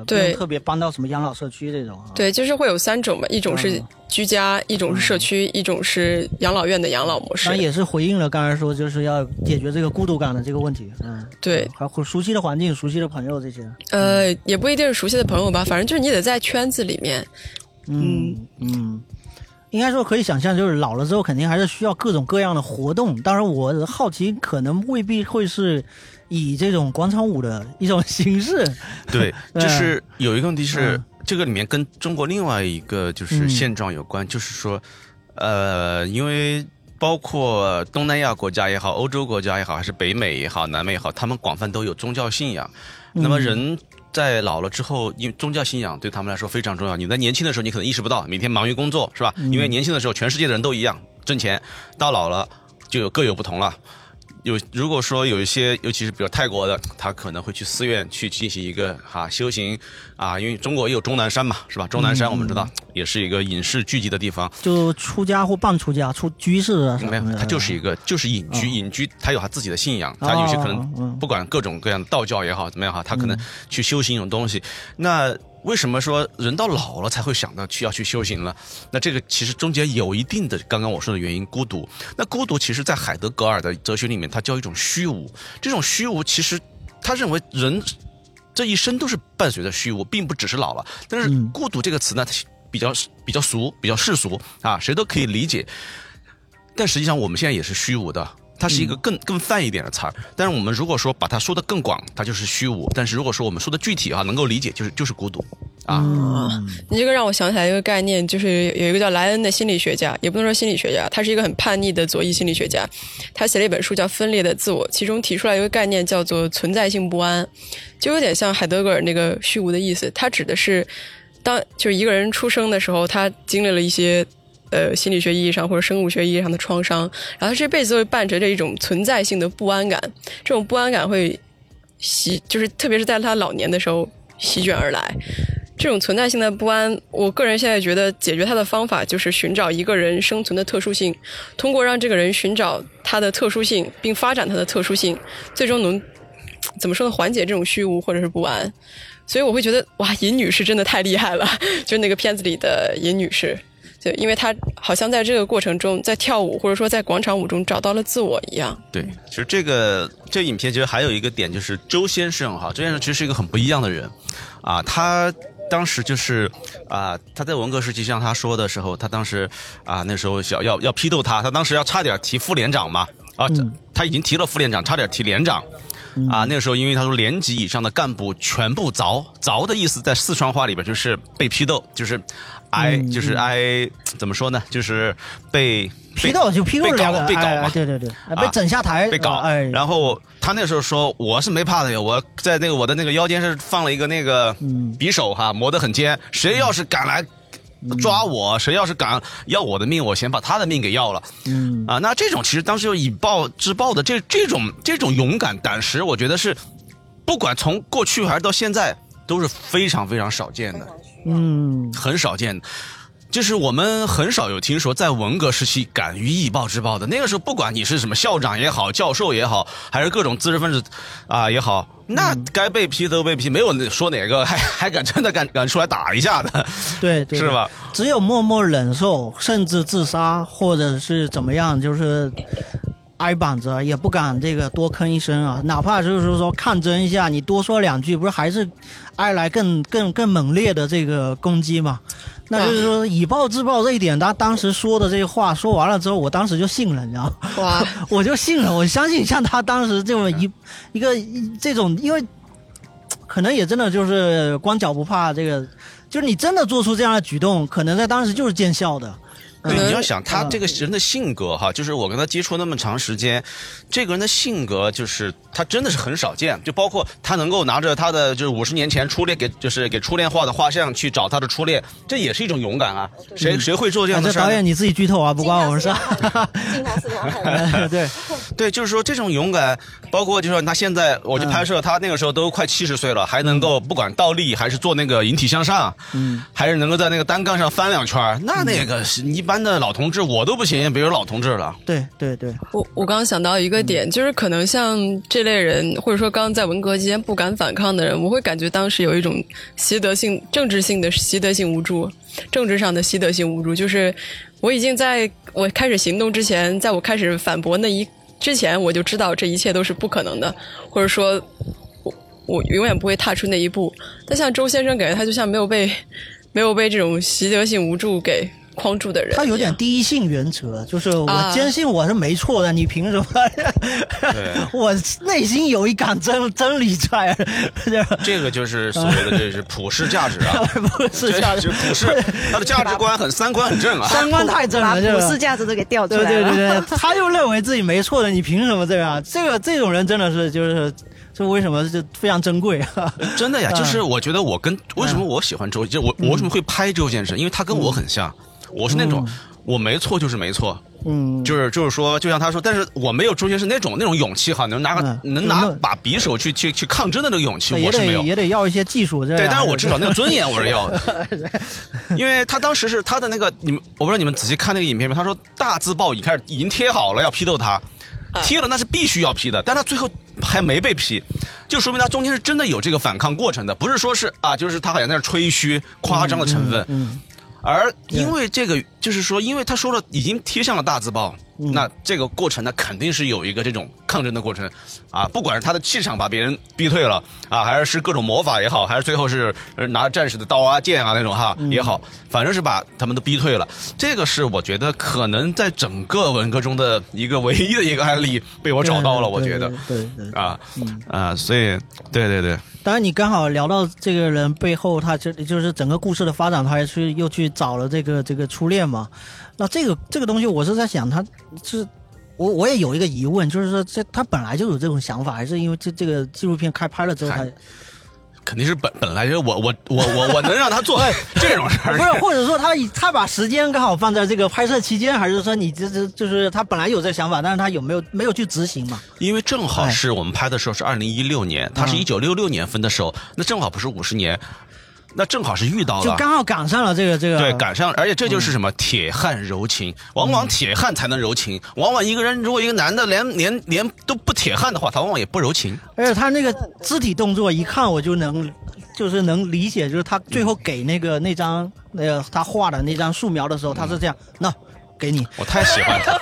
对，特别搬到什么养老社区这种。对，就是会有三种嘛，一种是居家，一种是社区，一种是养老院的养老模式。那也是回应了刚才说，就是要解决这个孤独感的这个问题。嗯，对，还熟悉的环境、熟悉的朋友这些。呃，也不一定是熟悉的朋友吧，反正就是你得在圈子里面。嗯嗯。应该说可以想象，就是老了之后肯定还是需要各种各样的活动。当然，我好奇可能未必会是以这种广场舞的一种 形式。对，就是有一个问题是，这个里面跟中国另外一个就是现状有关，就是说，呃，因为包括东南亚国家也好，欧洲国家也好，还是北美也好，南美也好，他们广泛都有宗教信仰。那么人。在老了之后，因为宗教信仰对他们来说非常重要。你在年轻的时候，你可能意识不到，每天忙于工作，是吧？因为年轻的时候，全世界的人都一样挣钱，到老了就有各有不同了。有如果说有一些，尤其是比如泰国的，他可能会去寺院去进行一个哈修行啊，因为中国也有终南山嘛，是吧？终南山我们知道也是一个隐士聚集的地方，就出家或半出家、出居士啊没有，他就是一个就是隐居，隐居他有他自己的信仰，他有些可能不管各种各样的道教也好怎么样哈，他可能去修行一种东西，那。为什么说人到老了才会想到去要去修行呢？那这个其实中间有一定的刚刚我说的原因，孤独。那孤独其实，在海德格尔的哲学里面，它叫一种虚无。这种虚无其实，他认为人这一生都是伴随着虚无，并不只是老了。但是孤独这个词呢，它比较比较俗，比较世俗啊，谁都可以理解。但实际上，我们现在也是虚无的。它是一个更更泛一点的词儿，但是我们如果说把它说的更广，它就是虚无；但是如果说我们说的具体啊，能够理解，就是就是孤独啊。你这个让我想起来一个概念，就是有一个叫莱恩的心理学家，也不能说心理学家，他是一个很叛逆的左翼心理学家，他写了一本书叫《分裂的自我》，其中提出来一个概念叫做存在性不安，就有点像海德格尔那个虚无的意思。他指的是当就是一个人出生的时候，他经历了一些。呃，心理学意义上或者生物学意义上的创伤，然后他这辈子会伴着这一种存在性的不安感，这种不安感会袭，就是特别是在他老年的时候席卷而来。这种存在性的不安，我个人现在觉得解决它的方法就是寻找一个人生存的特殊性，通过让这个人寻找他的特殊性，并发展他的特殊性，最终能 怎么说呢？缓解这种虚无或者是不安。所以我会觉得，哇，尹女士真的太厉害了，就是那个片子里的尹女士。对，因为他好像在这个过程中，在跳舞或者说在广场舞中找到了自我一样。对，其实这个这影片其实还有一个点，就是周先生哈，周先生其实是一个很不一样的人，啊，他当时就是啊，他在文革时期像他说的时候，他当时啊那时候想要要批斗他，他当时要差点提副连长嘛，啊，他已经提了副连长，差点提连长。啊，那个时候因为他说连级以上的干部全部凿凿的意思，在四川话里边就是被批斗，就是挨就是挨怎么说呢？就是被批斗就批斗被搞被搞嘛，对对对，被整下台被搞。哎然后他那时候说我是没怕的呀，我在那个我的那个腰间是放了一个那个匕首哈，磨得很尖，谁要是敢来。抓我！谁要是敢要我的命，我先把他的命给要了。嗯啊，那这种其实当时就以暴制暴的这这种这种勇敢胆识，我觉得是不管从过去还是到现在都是非常非常少见的。嗯，很少见。就是我们很少有听说在文革时期敢于以暴制暴的。那个时候，不管你是什么校长也好，教授也好，还是各种知识分子啊也好，那该被批都被批，没有说哪个还还敢真的敢敢出来打一下的，对，是吧？只有默默忍受，甚至自杀，或者是怎么样，就是挨板子也不敢这个多吭一声啊，哪怕就是说抗争一下，你多说两句，不是还是挨来更更更猛烈的这个攻击嘛？那就是说以暴制暴这一点，他当时说的这些话说完了之后，我当时就信了，你知道吗？哇，我就信了，我相信像他当时这么一一个这种，因为可能也真的就是光脚不怕这个，就是你真的做出这样的举动，可能在当时就是见效的。对，你要想他这个人的性格哈，就是我跟他接触那么长时间，这个人的性格就是他真的是很少见，就包括他能够拿着他的就是五十年前初恋给就是给初恋画的画像去找他的初恋，这也是一种勇敢啊！谁谁会做这样的事导演你自己剧透啊，不关我们事。镜头是 对。对，就是说这种勇敢，包括就是说他现在我去拍摄，他那个时候都快七十岁了，还能够不管倒立还是做那个引体向上，嗯，还是能够在那个单杠上翻两圈，那那个是一般。般的老同志我都不行，别说老同志了。对对对，我我刚刚想到一个点，就是可能像这类人，或者说刚刚在文革期间不敢反抗的人，我会感觉当时有一种习得性、政治性的习得性无助，政治上的习得性无助。就是我已经在我开始行动之前，在我开始反驳那一之前，我就知道这一切都是不可能的，或者说，我我永远不会踏出那一步。但像周先生感觉他就像没有被没有被这种习得性无助给。框住的人，他有点第一性原则，就是我坚信我是没错的，你凭什么？我内心有一杆真真理在。这个就是所谓的这是普世价值啊，普世价值，普世，他的价值观很三观很正啊，三观太正了，普世价值都给调出来了。对对对对，他就认为自己没错的，你凭什么这样？这个这种人真的是就是这为什么就非常珍贵啊？真的呀，就是我觉得我跟为什么我喜欢周，就我我为什么会拍周先生？因为他跟我很像。我是那种，我没错就是没错，嗯，就是就是说，就像他说，但是我没有周先生那种那种勇气哈，能拿个能拿把匕首去去去抗争的那个勇气，我是没有，也得要一些技术，对，但是我至少那个尊严我是 要的，因为他当时是他的那个，你们我不知道你们仔细看那个影片没？他说大字报已开始已经贴好了要批斗他，贴了那是必须要批的，但他最后还没被批，就说明他中间是真的有这个反抗过程的，不是说是啊，就是他好像在那吹嘘夸张的成分。而因为这个，就是说，因为他说了已经贴上了大字报，那这个过程呢，肯定是有一个这种抗争的过程，啊，不管是他的气场把别人逼退了啊，还是是各种魔法也好，还是最后是拿战士的刀啊剑啊那种哈也好，反正是把他们都逼退了。这个是我觉得可能在整个文革中的一个唯一的一个案例被我找到了，我觉得，对对啊啊，所以对对对。当然，你刚好聊到这个人背后，他这就是整个故事的发展，他还去又去找了这个这个初恋嘛。那这个这个东西，我是在想，他是我我也有一个疑问，就是说这他本来就有这种想法，还是因为这这个纪录片开拍了之后他。肯定是本本来就我我我我我能让他做 这种事儿，不是或者说他他把时间刚好放在这个拍摄期间，还是说你这这就是他本来有这想法，但是他有没有没有去执行嘛？因为正好是我们拍的时候是二零一六年，他是一九六六年分的手，那正好不是五十年。那正好是遇到了，就刚好赶上了这个这个。对，赶上，而且这就是什么铁汉柔情，往往铁汉才能柔情。往往一个人如果一个男的连连连都不铁汉的话，他往往也不柔情。而且他那个肢体动作一看我就能，就是能理解，就是他最后给那个那张那个他画的那张素描的时候，他是这样，那。给你，我太喜欢他，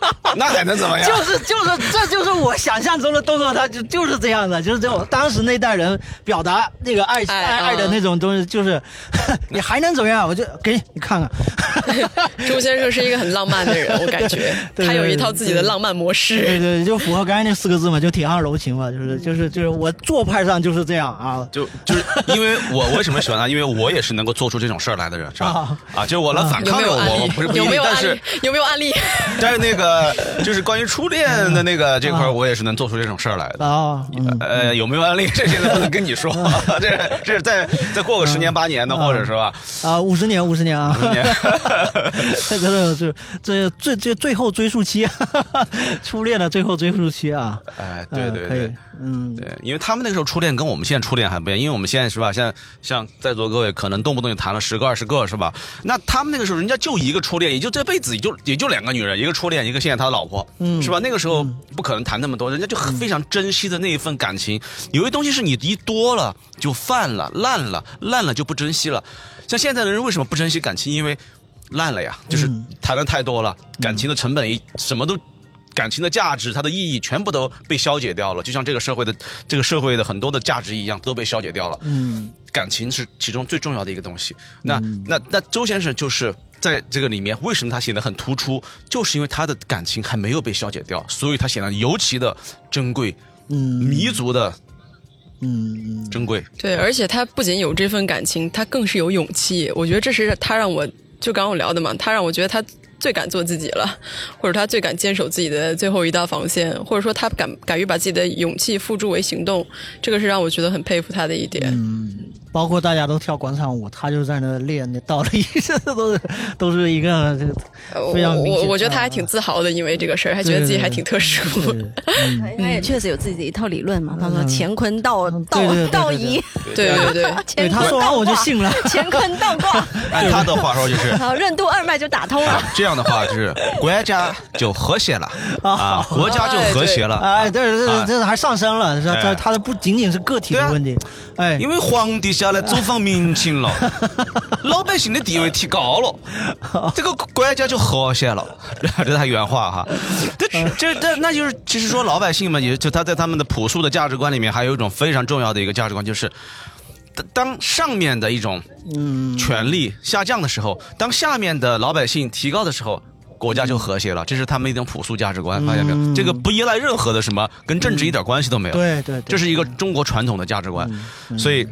那还能怎么样？就是就是，这就是我想象中的动作，他就就是这样的，就是这种当时那代人表达那个爱爱爱的那种东西，就是 你还能怎么样？我就给你你看看。周先生是一个很浪漫的人，我感觉他有一套自己的浪漫模式。对对，就符合刚才那四个字嘛，就铁汉柔情嘛，就是就是就是我做派上就是这样啊，就就是因为我为什么喜欢他？因为我也是能够做出这种事儿来的人，是吧？啊，就是我能反抗我，我不是有没有案例。有没有案例？但是那个就是关于初恋的那个这块，我也是能做出这种事儿来的啊。呃，有没有案例？这现在不能跟你说，这这是再再过个十年八年的，或者是吧？啊，五十年，五十年啊，五十年。这真的是这最最最后追溯期，初恋的最后追溯期啊。哎，对对对。嗯，对，因为他们那个时候初恋跟我们现在初恋还不一样，因为我们现在是吧，像像在座各位可能动不动就谈了十个二十个是吧？那他们那个时候人家就一个初恋，也就这辈子也就也就两个女人，一个初恋，一个现在他的老婆，嗯，是吧？那个时候不可能谈那么多，人家就非常珍惜的那一份感情。有些东西是你一多了就泛了烂了，烂了就不珍惜了。像现在的人为什么不珍惜感情？因为烂了呀，就是谈的太多了，感情的成本一什么都。感情的价值、它的意义全部都被消解掉了，就像这个社会的这个社会的很多的价值一样，都被消解掉了。嗯，感情是其中最重要的一个东西。那那那周先生就是在这个里面，为什么他显得很突出？就是因为他的感情还没有被消解掉，所以他显得尤其的珍贵，嗯，弥足的。嗯，珍贵。对，而且他不仅有这份感情，他更是有勇气。我觉得这是他让我就刚我聊的嘛，他让我觉得他最敢做自己了，或者他最敢坚守自己的最后一道防线，或者说他敢敢于把自己的勇气付诸为行动，这个是让我觉得很佩服他的一点。嗯。包括大家都跳广场舞，他就在那练那倒立，这都是 都是一个非常我我觉得他还挺自豪的，因为这个事儿，还觉得自己还挺特殊。他也确实有自己的一套理论嘛。他说乾坤倒倒倒移，对 对对，对 他说完我就信了。乾坤倒挂，按他的话说就是，好任督二脉就打通了。这样的话就是国家就和谐了啊，国家就和谐了。哎，对对对，这还上升了，这他的不仅仅是个体的问题，哎，因为皇帝。下来走访民情了，老百姓的地位提高了，这个国家就和谐了。这是他原话哈。这这这那就是其实说老百姓嘛，也就他在他们的朴素的价值观里面，还有一种非常重要的一个价值观，就是当上面的一种嗯权力下降的时候，当下面的老百姓提高的时候。国家就和谐了，这是他们一种朴素价值观，发现没有？这个不依赖任何的什么，跟政治一点关系都没有。对对，这是一个中国传统的价值观，所以。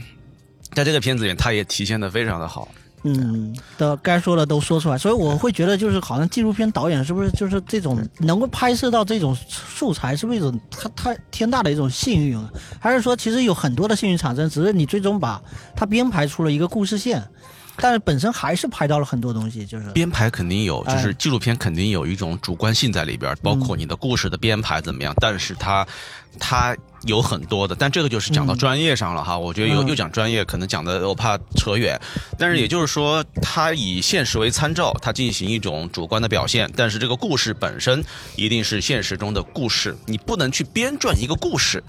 在这个片子里，他也体现的非常的好。嗯，的该说的都说出来，所以我会觉得，就是好像纪录片导演是不是就是这种能够拍摄到这种素材，是不是一种他他天大的一种幸运？还是说其实有很多的幸运产生，只是你最终把它编排出了一个故事线？但是本身还是拍到了很多东西，就是编排肯定有，就是纪录片肯定有一种主观性在里边，包括你的故事的编排怎么样。但是它，它有很多的，但这个就是讲到专业上了哈。我觉得又又讲专业，可能讲的我怕扯远。但是也就是说，它以现实为参照，它进行一种主观的表现。但是这个故事本身一定是现实中的故事，你不能去编撰一个故事。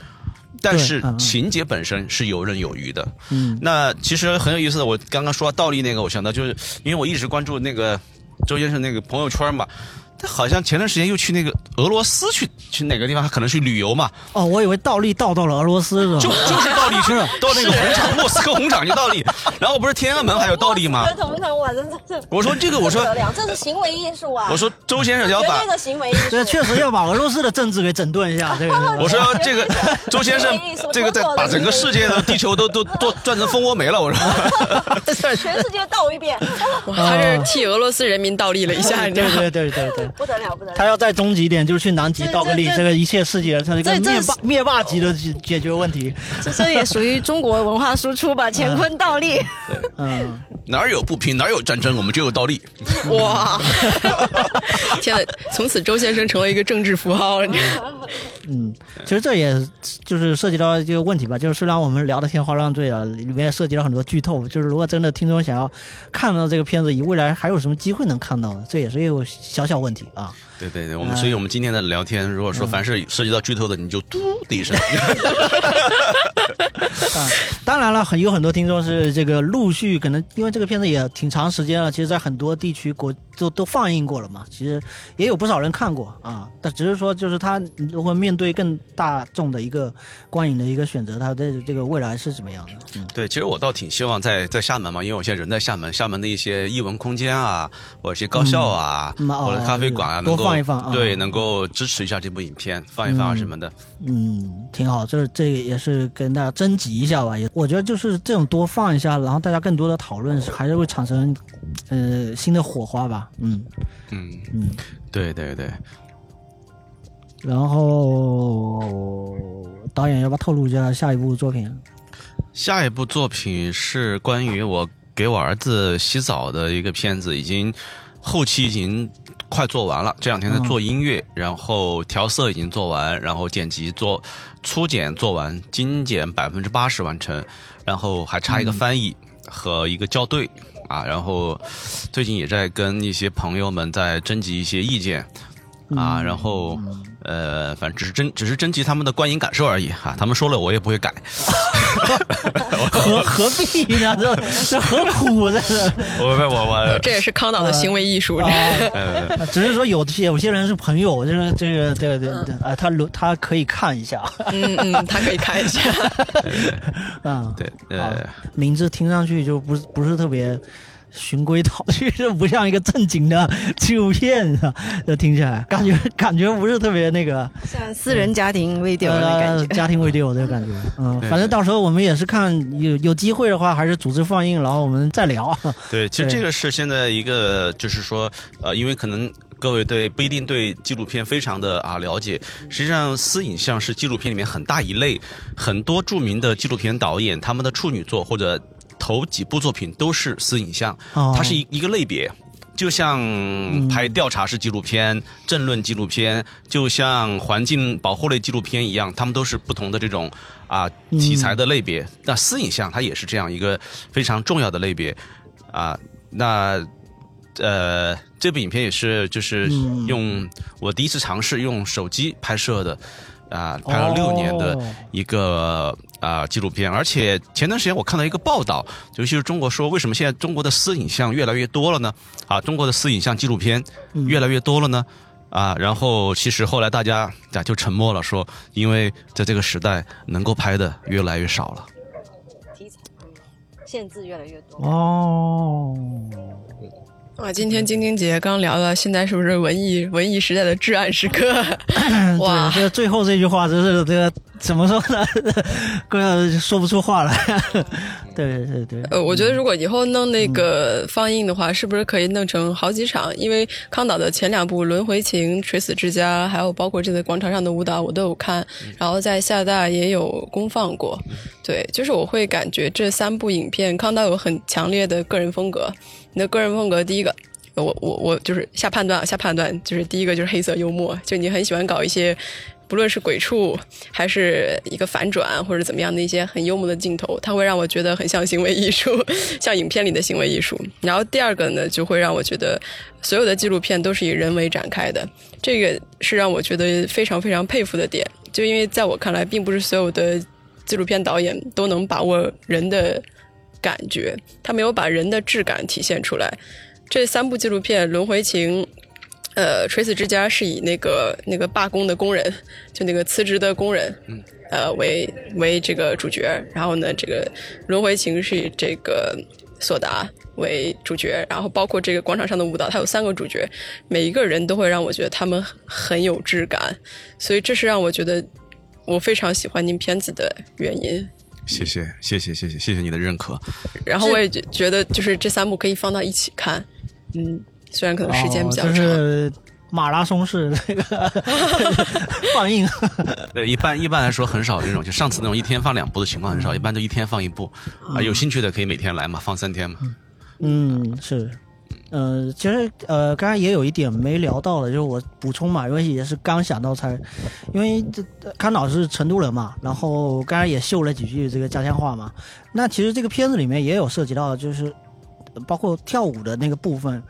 但是情节本身是游刃有余的。嗯，那其实很有意思的。我刚刚说倒立那个，我想到就是因为我一直关注那个周先生那个朋友圈嘛。他好像前段时间又去那个俄罗斯去去哪个地方？他可能去旅游嘛？哦，我以为倒立倒到了俄罗斯是吧？就就是倒立去了，到那个红场莫斯科红场就倒立。然后不是天安门还有倒立吗？红场我真是。我说这个，我说这是行为艺术啊。我说周先生要把这个行为艺术，这确实要把俄罗斯的政治给整顿一下。这个我说这个周先生，这个在把整个世界的地球都 都都转成蜂窝煤了。我说全世界倒一遍，他是替俄罗斯人民倒立了一下，对对对对对，不得了不得了。他要在终极点，就是去南极倒个立，这个一切世界，它一个灭霸灭霸级的解解决问题。这这也属于中国文化输出吧？乾坤倒立，嗯，哪有不平，哪有战争，我们就有倒立。哇！天呐，从此周先生成为一个政治符号。嗯，其实这也就是涉及到这个问题吧。就是虽然我们聊的天花乱坠啊，里面涉及到很多剧透。就是如果真的听众想要看到这个片子，以未来还有什么机会能看到呢？这也是一个小小问题啊。对对对，我们所以我们今天的聊天，如果说凡是涉及到剧透的，你就嘟的一声。啊，当然了，很有很多听众是这个陆续可能因为这个片子也挺长时间了，其实在很多地区国都都放映过了嘛，其实也有不少人看过啊。但只是说，就是他如果面对更大众的一个观影的一个选择，他的这个未来是怎么样的？嗯，对，其实我倒挺希望在在厦门嘛，因为我现在人在厦门，厦门的一些艺文空间啊，或者一些高校啊，或者咖啡馆啊，能够。放一放，对，能够支持一下这部影片，放一放啊什么的，嗯，挺好。这这也是跟大家征集一下吧，也我觉得就是这种多放一下，然后大家更多的讨论，还是会产生呃新的火花吧。嗯嗯嗯，对对对。然后导演要不要透露一下下一部作品？下一部作品是关于我给我儿子洗澡的一个片子，已经后期已经。快做完了，这两天在做音乐，然后调色已经做完，然后剪辑做初剪做完，精简百分之八十完成，然后还差一个翻译和一个校对啊，然后最近也在跟一些朋友们在征集一些意见啊，然后呃，反正只是征只是征集他们的观影感受而已哈，他们说了我也不会改。何何必呢？这这何苦呢？我我我，这也是康导的行为艺术。只是说有些有些人是朋友，就是这个对对对啊，他他可以看一下。嗯嗯，他可以看一下。嗯，对，呃，名字听上去就不是不是特别。循规蹈矩，这不像一个正经的纪录片啊！这听起来感觉感觉不是特别那个，像私人家庭微调的感觉，家庭微调这个感觉。嗯，反正到时候我们也是看有有机会的话，还是组织放映，然后我们再聊。对，其实 这个是现在一个，就是说，呃，因为可能各位对不一定对纪录片非常的啊了解，实际上私影像是纪录片里面很大一类，很多著名的纪录片导演他们的处女作或者。头几部作品都是私影像，它是一一个类别，就像拍调查式纪录片、政论纪录片，就像环境保护类纪录片一样，他们都是不同的这种啊题材的类别。那私影像它也是这样一个非常重要的类别啊。那呃，这部影片也是就是用我第一次尝试用手机拍摄的。啊，拍了六年的一个啊纪录片，而且前段时间我看到一个报道，尤其是中国说为什么现在中国的私影像越来越多了呢？啊，中国的私影像纪录片越来越多了呢？啊，然后其实后来大家啊就沉默了，说因为在这个时代能够拍的越来越少了，题材限制越来越多哦。哇，今天晶晶姐刚聊了，现在是不是文艺文艺时代的至暗时刻？哇，这最后这句话真是这个 怎么说呢？哥说不出话来。对对对。呃，我觉得如果以后弄那个放映的话，是不是可以弄成好几场？因为康导的前两部《轮回情》《垂死之家》，还有包括这个广场上的舞蹈，我都有看，然后在厦大也有公放过。对，就是我会感觉这三部影片，康导有很强烈的个人风格。你的个人风格，第一个，我我我就是下判断啊，下判断就是第一个就是黑色幽默，就你很喜欢搞一些，不论是鬼畜还是一个反转或者怎么样的一些很幽默的镜头，它会让我觉得很像行为艺术，像影片里的行为艺术。然后第二个呢，就会让我觉得所有的纪录片都是以人为展开的，这个是让我觉得非常非常佩服的点。就因为在我看来，并不是所有的纪录片导演都能把握人的。感觉他没有把人的质感体现出来。这三部纪录片《轮回情》、呃，《垂死之家》是以那个那个罢工的工人，就那个辞职的工人，呃，为为这个主角。然后呢，这个《轮回情》是以这个索达为主角。然后包括这个广场上的舞蹈，它有三个主角，每一个人都会让我觉得他们很有质感。所以这是让我觉得我非常喜欢您片子的原因。谢谢谢谢谢谢谢谢你的认可，然后我也觉觉得就是这三部可以放到一起看，嗯，虽然可能时间比较长，是马拉松式那个 放映，对，一般一般来说很少这种，就上次那种一天放两部的情况很少，一般都一天放一部，啊，有兴趣的可以每天来嘛，放三天嘛，嗯，是。呃，其实呃，刚才也有一点没聊到的，就是我补充嘛，因为也是刚想到才，因为这康导是成都人嘛，然后刚才也秀了几句这个家乡话嘛。那其实这个片子里面也有涉及到，就是包括跳舞的那个部分，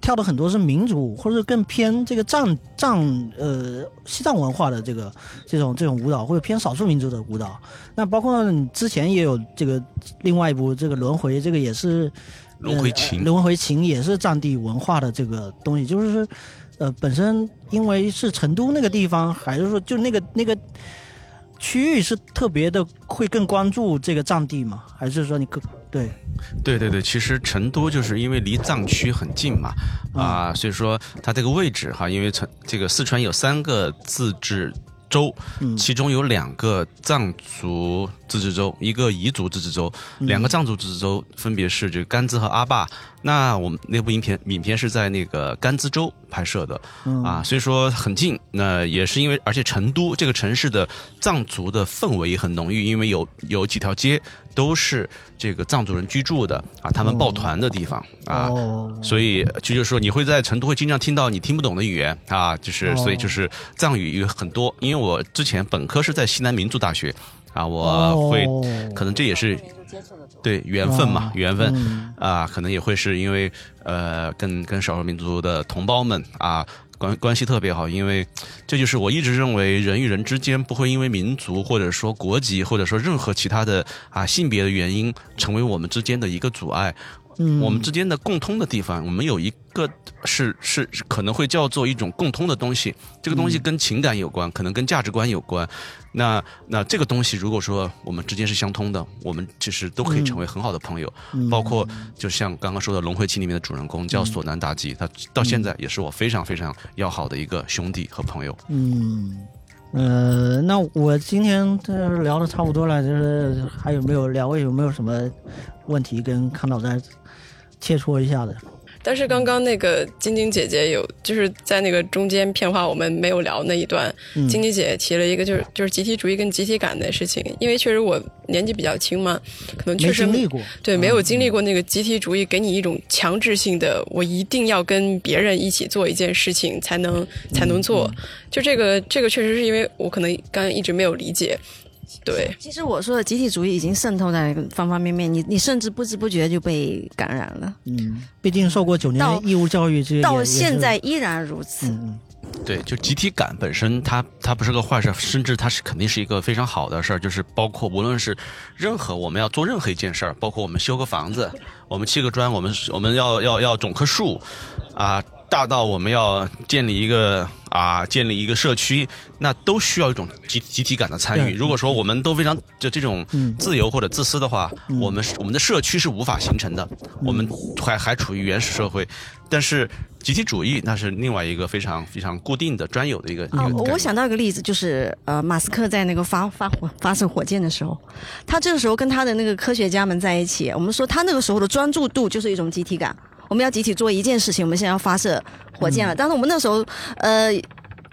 跳的很多是民族舞或者更偏这个藏藏呃西藏文化的这个这种这种舞蹈，或者偏少数民族的舞蹈。那包括之前也有这个另外一部这个轮回，这个也是。轮回情，轮回情也是藏地文化的这个东西，就是，呃，本身因为是成都那个地方，还是说就那个那个区域是特别的，会更关注这个藏地吗？还是说你更对？对对对，其实成都就是因为离藏区很近嘛，啊，所以说它这个位置哈，因为成这个四川有三个自治。州，其中有两个藏族自治州，一个彝族自治州，两个藏族自治州分别是这个甘孜和阿坝。那我们那部影片影片是在那个甘孜州拍摄的，啊，所以说很近。那也是因为，而且成都这个城市的藏族的氛围也很浓郁，因为有有几条街。都是这个藏族人居住的啊，他们抱团的地方啊，所以就就是说，你会在成都会经常听到你听不懂的语言啊，就是所以就是藏语有很多。因为我之前本科是在西南民族大学啊，我会可能这也是对缘分嘛，缘分啊，可能也会是因为呃，跟跟少数民族的同胞们啊。关关系特别好，因为这就是我一直认为人与人之间不会因为民族或者说国籍或者说任何其他的啊性别的原因成为我们之间的一个阻碍。嗯，我们之间的共通的地方，我们有一个是是可能会叫做一种共通的东西，这个东西跟情感有关，可能跟价值观有关。那那这个东西，如果说我们之间是相通的，我们其实都可以成为很好的朋友。包括就像刚刚说的《龙回奇》里面的主人公叫索南达吉，他到现在也是我非常非常要好的一个兄弟和朋友。嗯，呃，那我今天聊的差不多了，就是还有没有两位有没有什么问题跟康老在？切磋一下的，但是刚刚那个晶晶姐姐有就是在那个中间片花我们没有聊那一段，晶晶姐姐提了一个就是就是集体主义跟集体感的事情，因为确实我年纪比较轻嘛，可能确实经历过，对，没有经历过那个集体主义给你一种强制性的，我一定要跟别人一起做一件事情才能才能做，就这个这个确实是因为我可能刚刚一直没有理解。对，其实我说的集体主义已经渗透在方方面面，你你甚至不知不觉就被感染了。嗯，毕竟受过九年义务教育，到现在依然如此。嗯，对，就集体感本身，它它不是个坏事，甚至它是肯定是一个非常好的事儿。就是包括无论是任何我们要做任何一件事儿，包括我们修个房子，我们砌个砖，我们我们要要要种棵树，啊。大到我们要建立一个啊，建立一个社区，那都需要一种集集体感的参与。如果说我们都非常就这种自由或者自私的话，我们我们的社区是无法形成的，我们还还处于原始社会。但是集体主义那是另外一个非常非常固定的、专有的一个。啊，我想到一个例子，就是呃，马斯克在那个发发火发射火箭的时候，他这个时候跟他的那个科学家们在一起，我们说他那个时候的专注度就是一种集体感。我们要集体做一件事情，我们现在要发射火箭了。但是我们那时候，呃，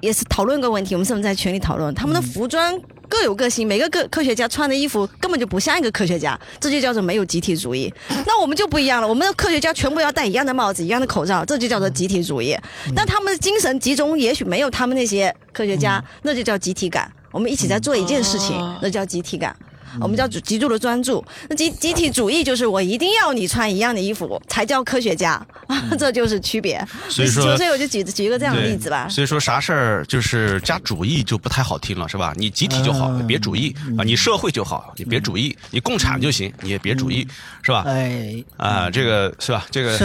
也是讨论个问题，我们是不是在群里讨论？他们的服装各有个性，每个科科学家穿的衣服根本就不像一个科学家，这就叫做没有集体主义。那我们就不一样了，我们的科学家全部要戴一样的帽子、一样的口罩，这就叫做集体主义。但他们的精神集中也许没有他们那些科学家，那就叫集体感。我们一起在做一件事情，那叫集体感。我们叫极度的专注，那集集体主义就是我一定要你穿一样的衣服才叫科学家，这就是区别。所以说，所以我就举举一个这样的例子吧。所以说啥事儿就是加主义就不太好听了，是吧？你集体就好，别主义啊；你社会就好，你别主义；你共产就行，你也别主义，是吧？哎，啊，这个是吧？这个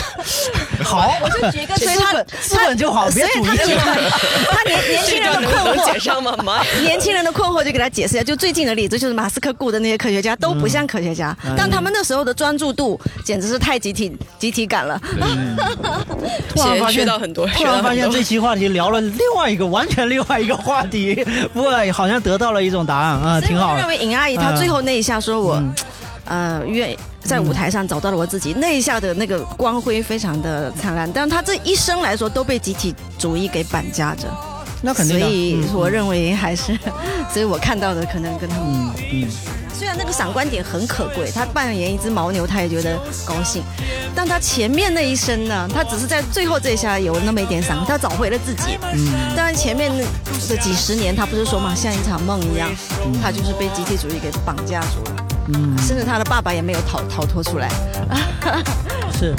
好，我就举一个资本，资本就好，别主义。他年 年轻人的困惑，年轻人的困惑就给他解释一下，就最近的例子就。马斯克雇的那些科学家都不像科学家，但他们那时候的专注度简直是太集体集体感了。突然发现到很多，突然发现这期话题聊了另外一个完全另外一个话题，不过好像得到了一种答案啊，挺好。认为尹阿姨她最后那一下说我，呃，愿在舞台上找到了我自己，那一下的那个光辉非常的灿烂，但她这一生来说都被集体主义给绑架着。那肯定所以我认为还是，所以我看到的可能跟他们嗯嗯，虽然那个闪光点很可贵，他扮演一只牦牛，他也觉得高兴，但他前面那一生呢，他只是在最后这一下有那么一点闪，他找回了自己。嗯，当然前面的几十年，他不是说嘛，像一场梦一样，他就是被集体主义给绑架住了。嗯，甚至他的爸爸也没有逃逃脱出来。是。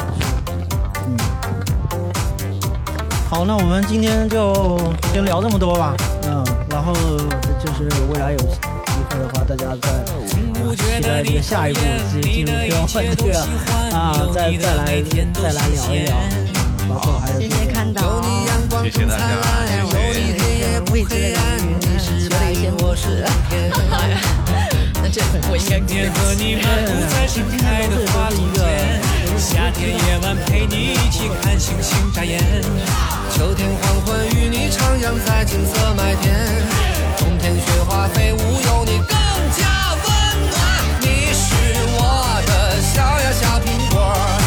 好，那我们今天就先聊这么多吧。嗯，然后就是未来有机会的话，大家再期待这个下一步这纪录片这个啊，再再来再来聊一聊。包括还有今天看到，谢谢大家，未知的领域，学了一些模式。那这我应该跟和你漫步在盛开的花丛间，夏天夜晚陪你一起看星星眨眼。秋天黄昏，与你徜徉在金色麦田；冬天雪花飞舞，有你更加温暖。你是我的小呀小苹果。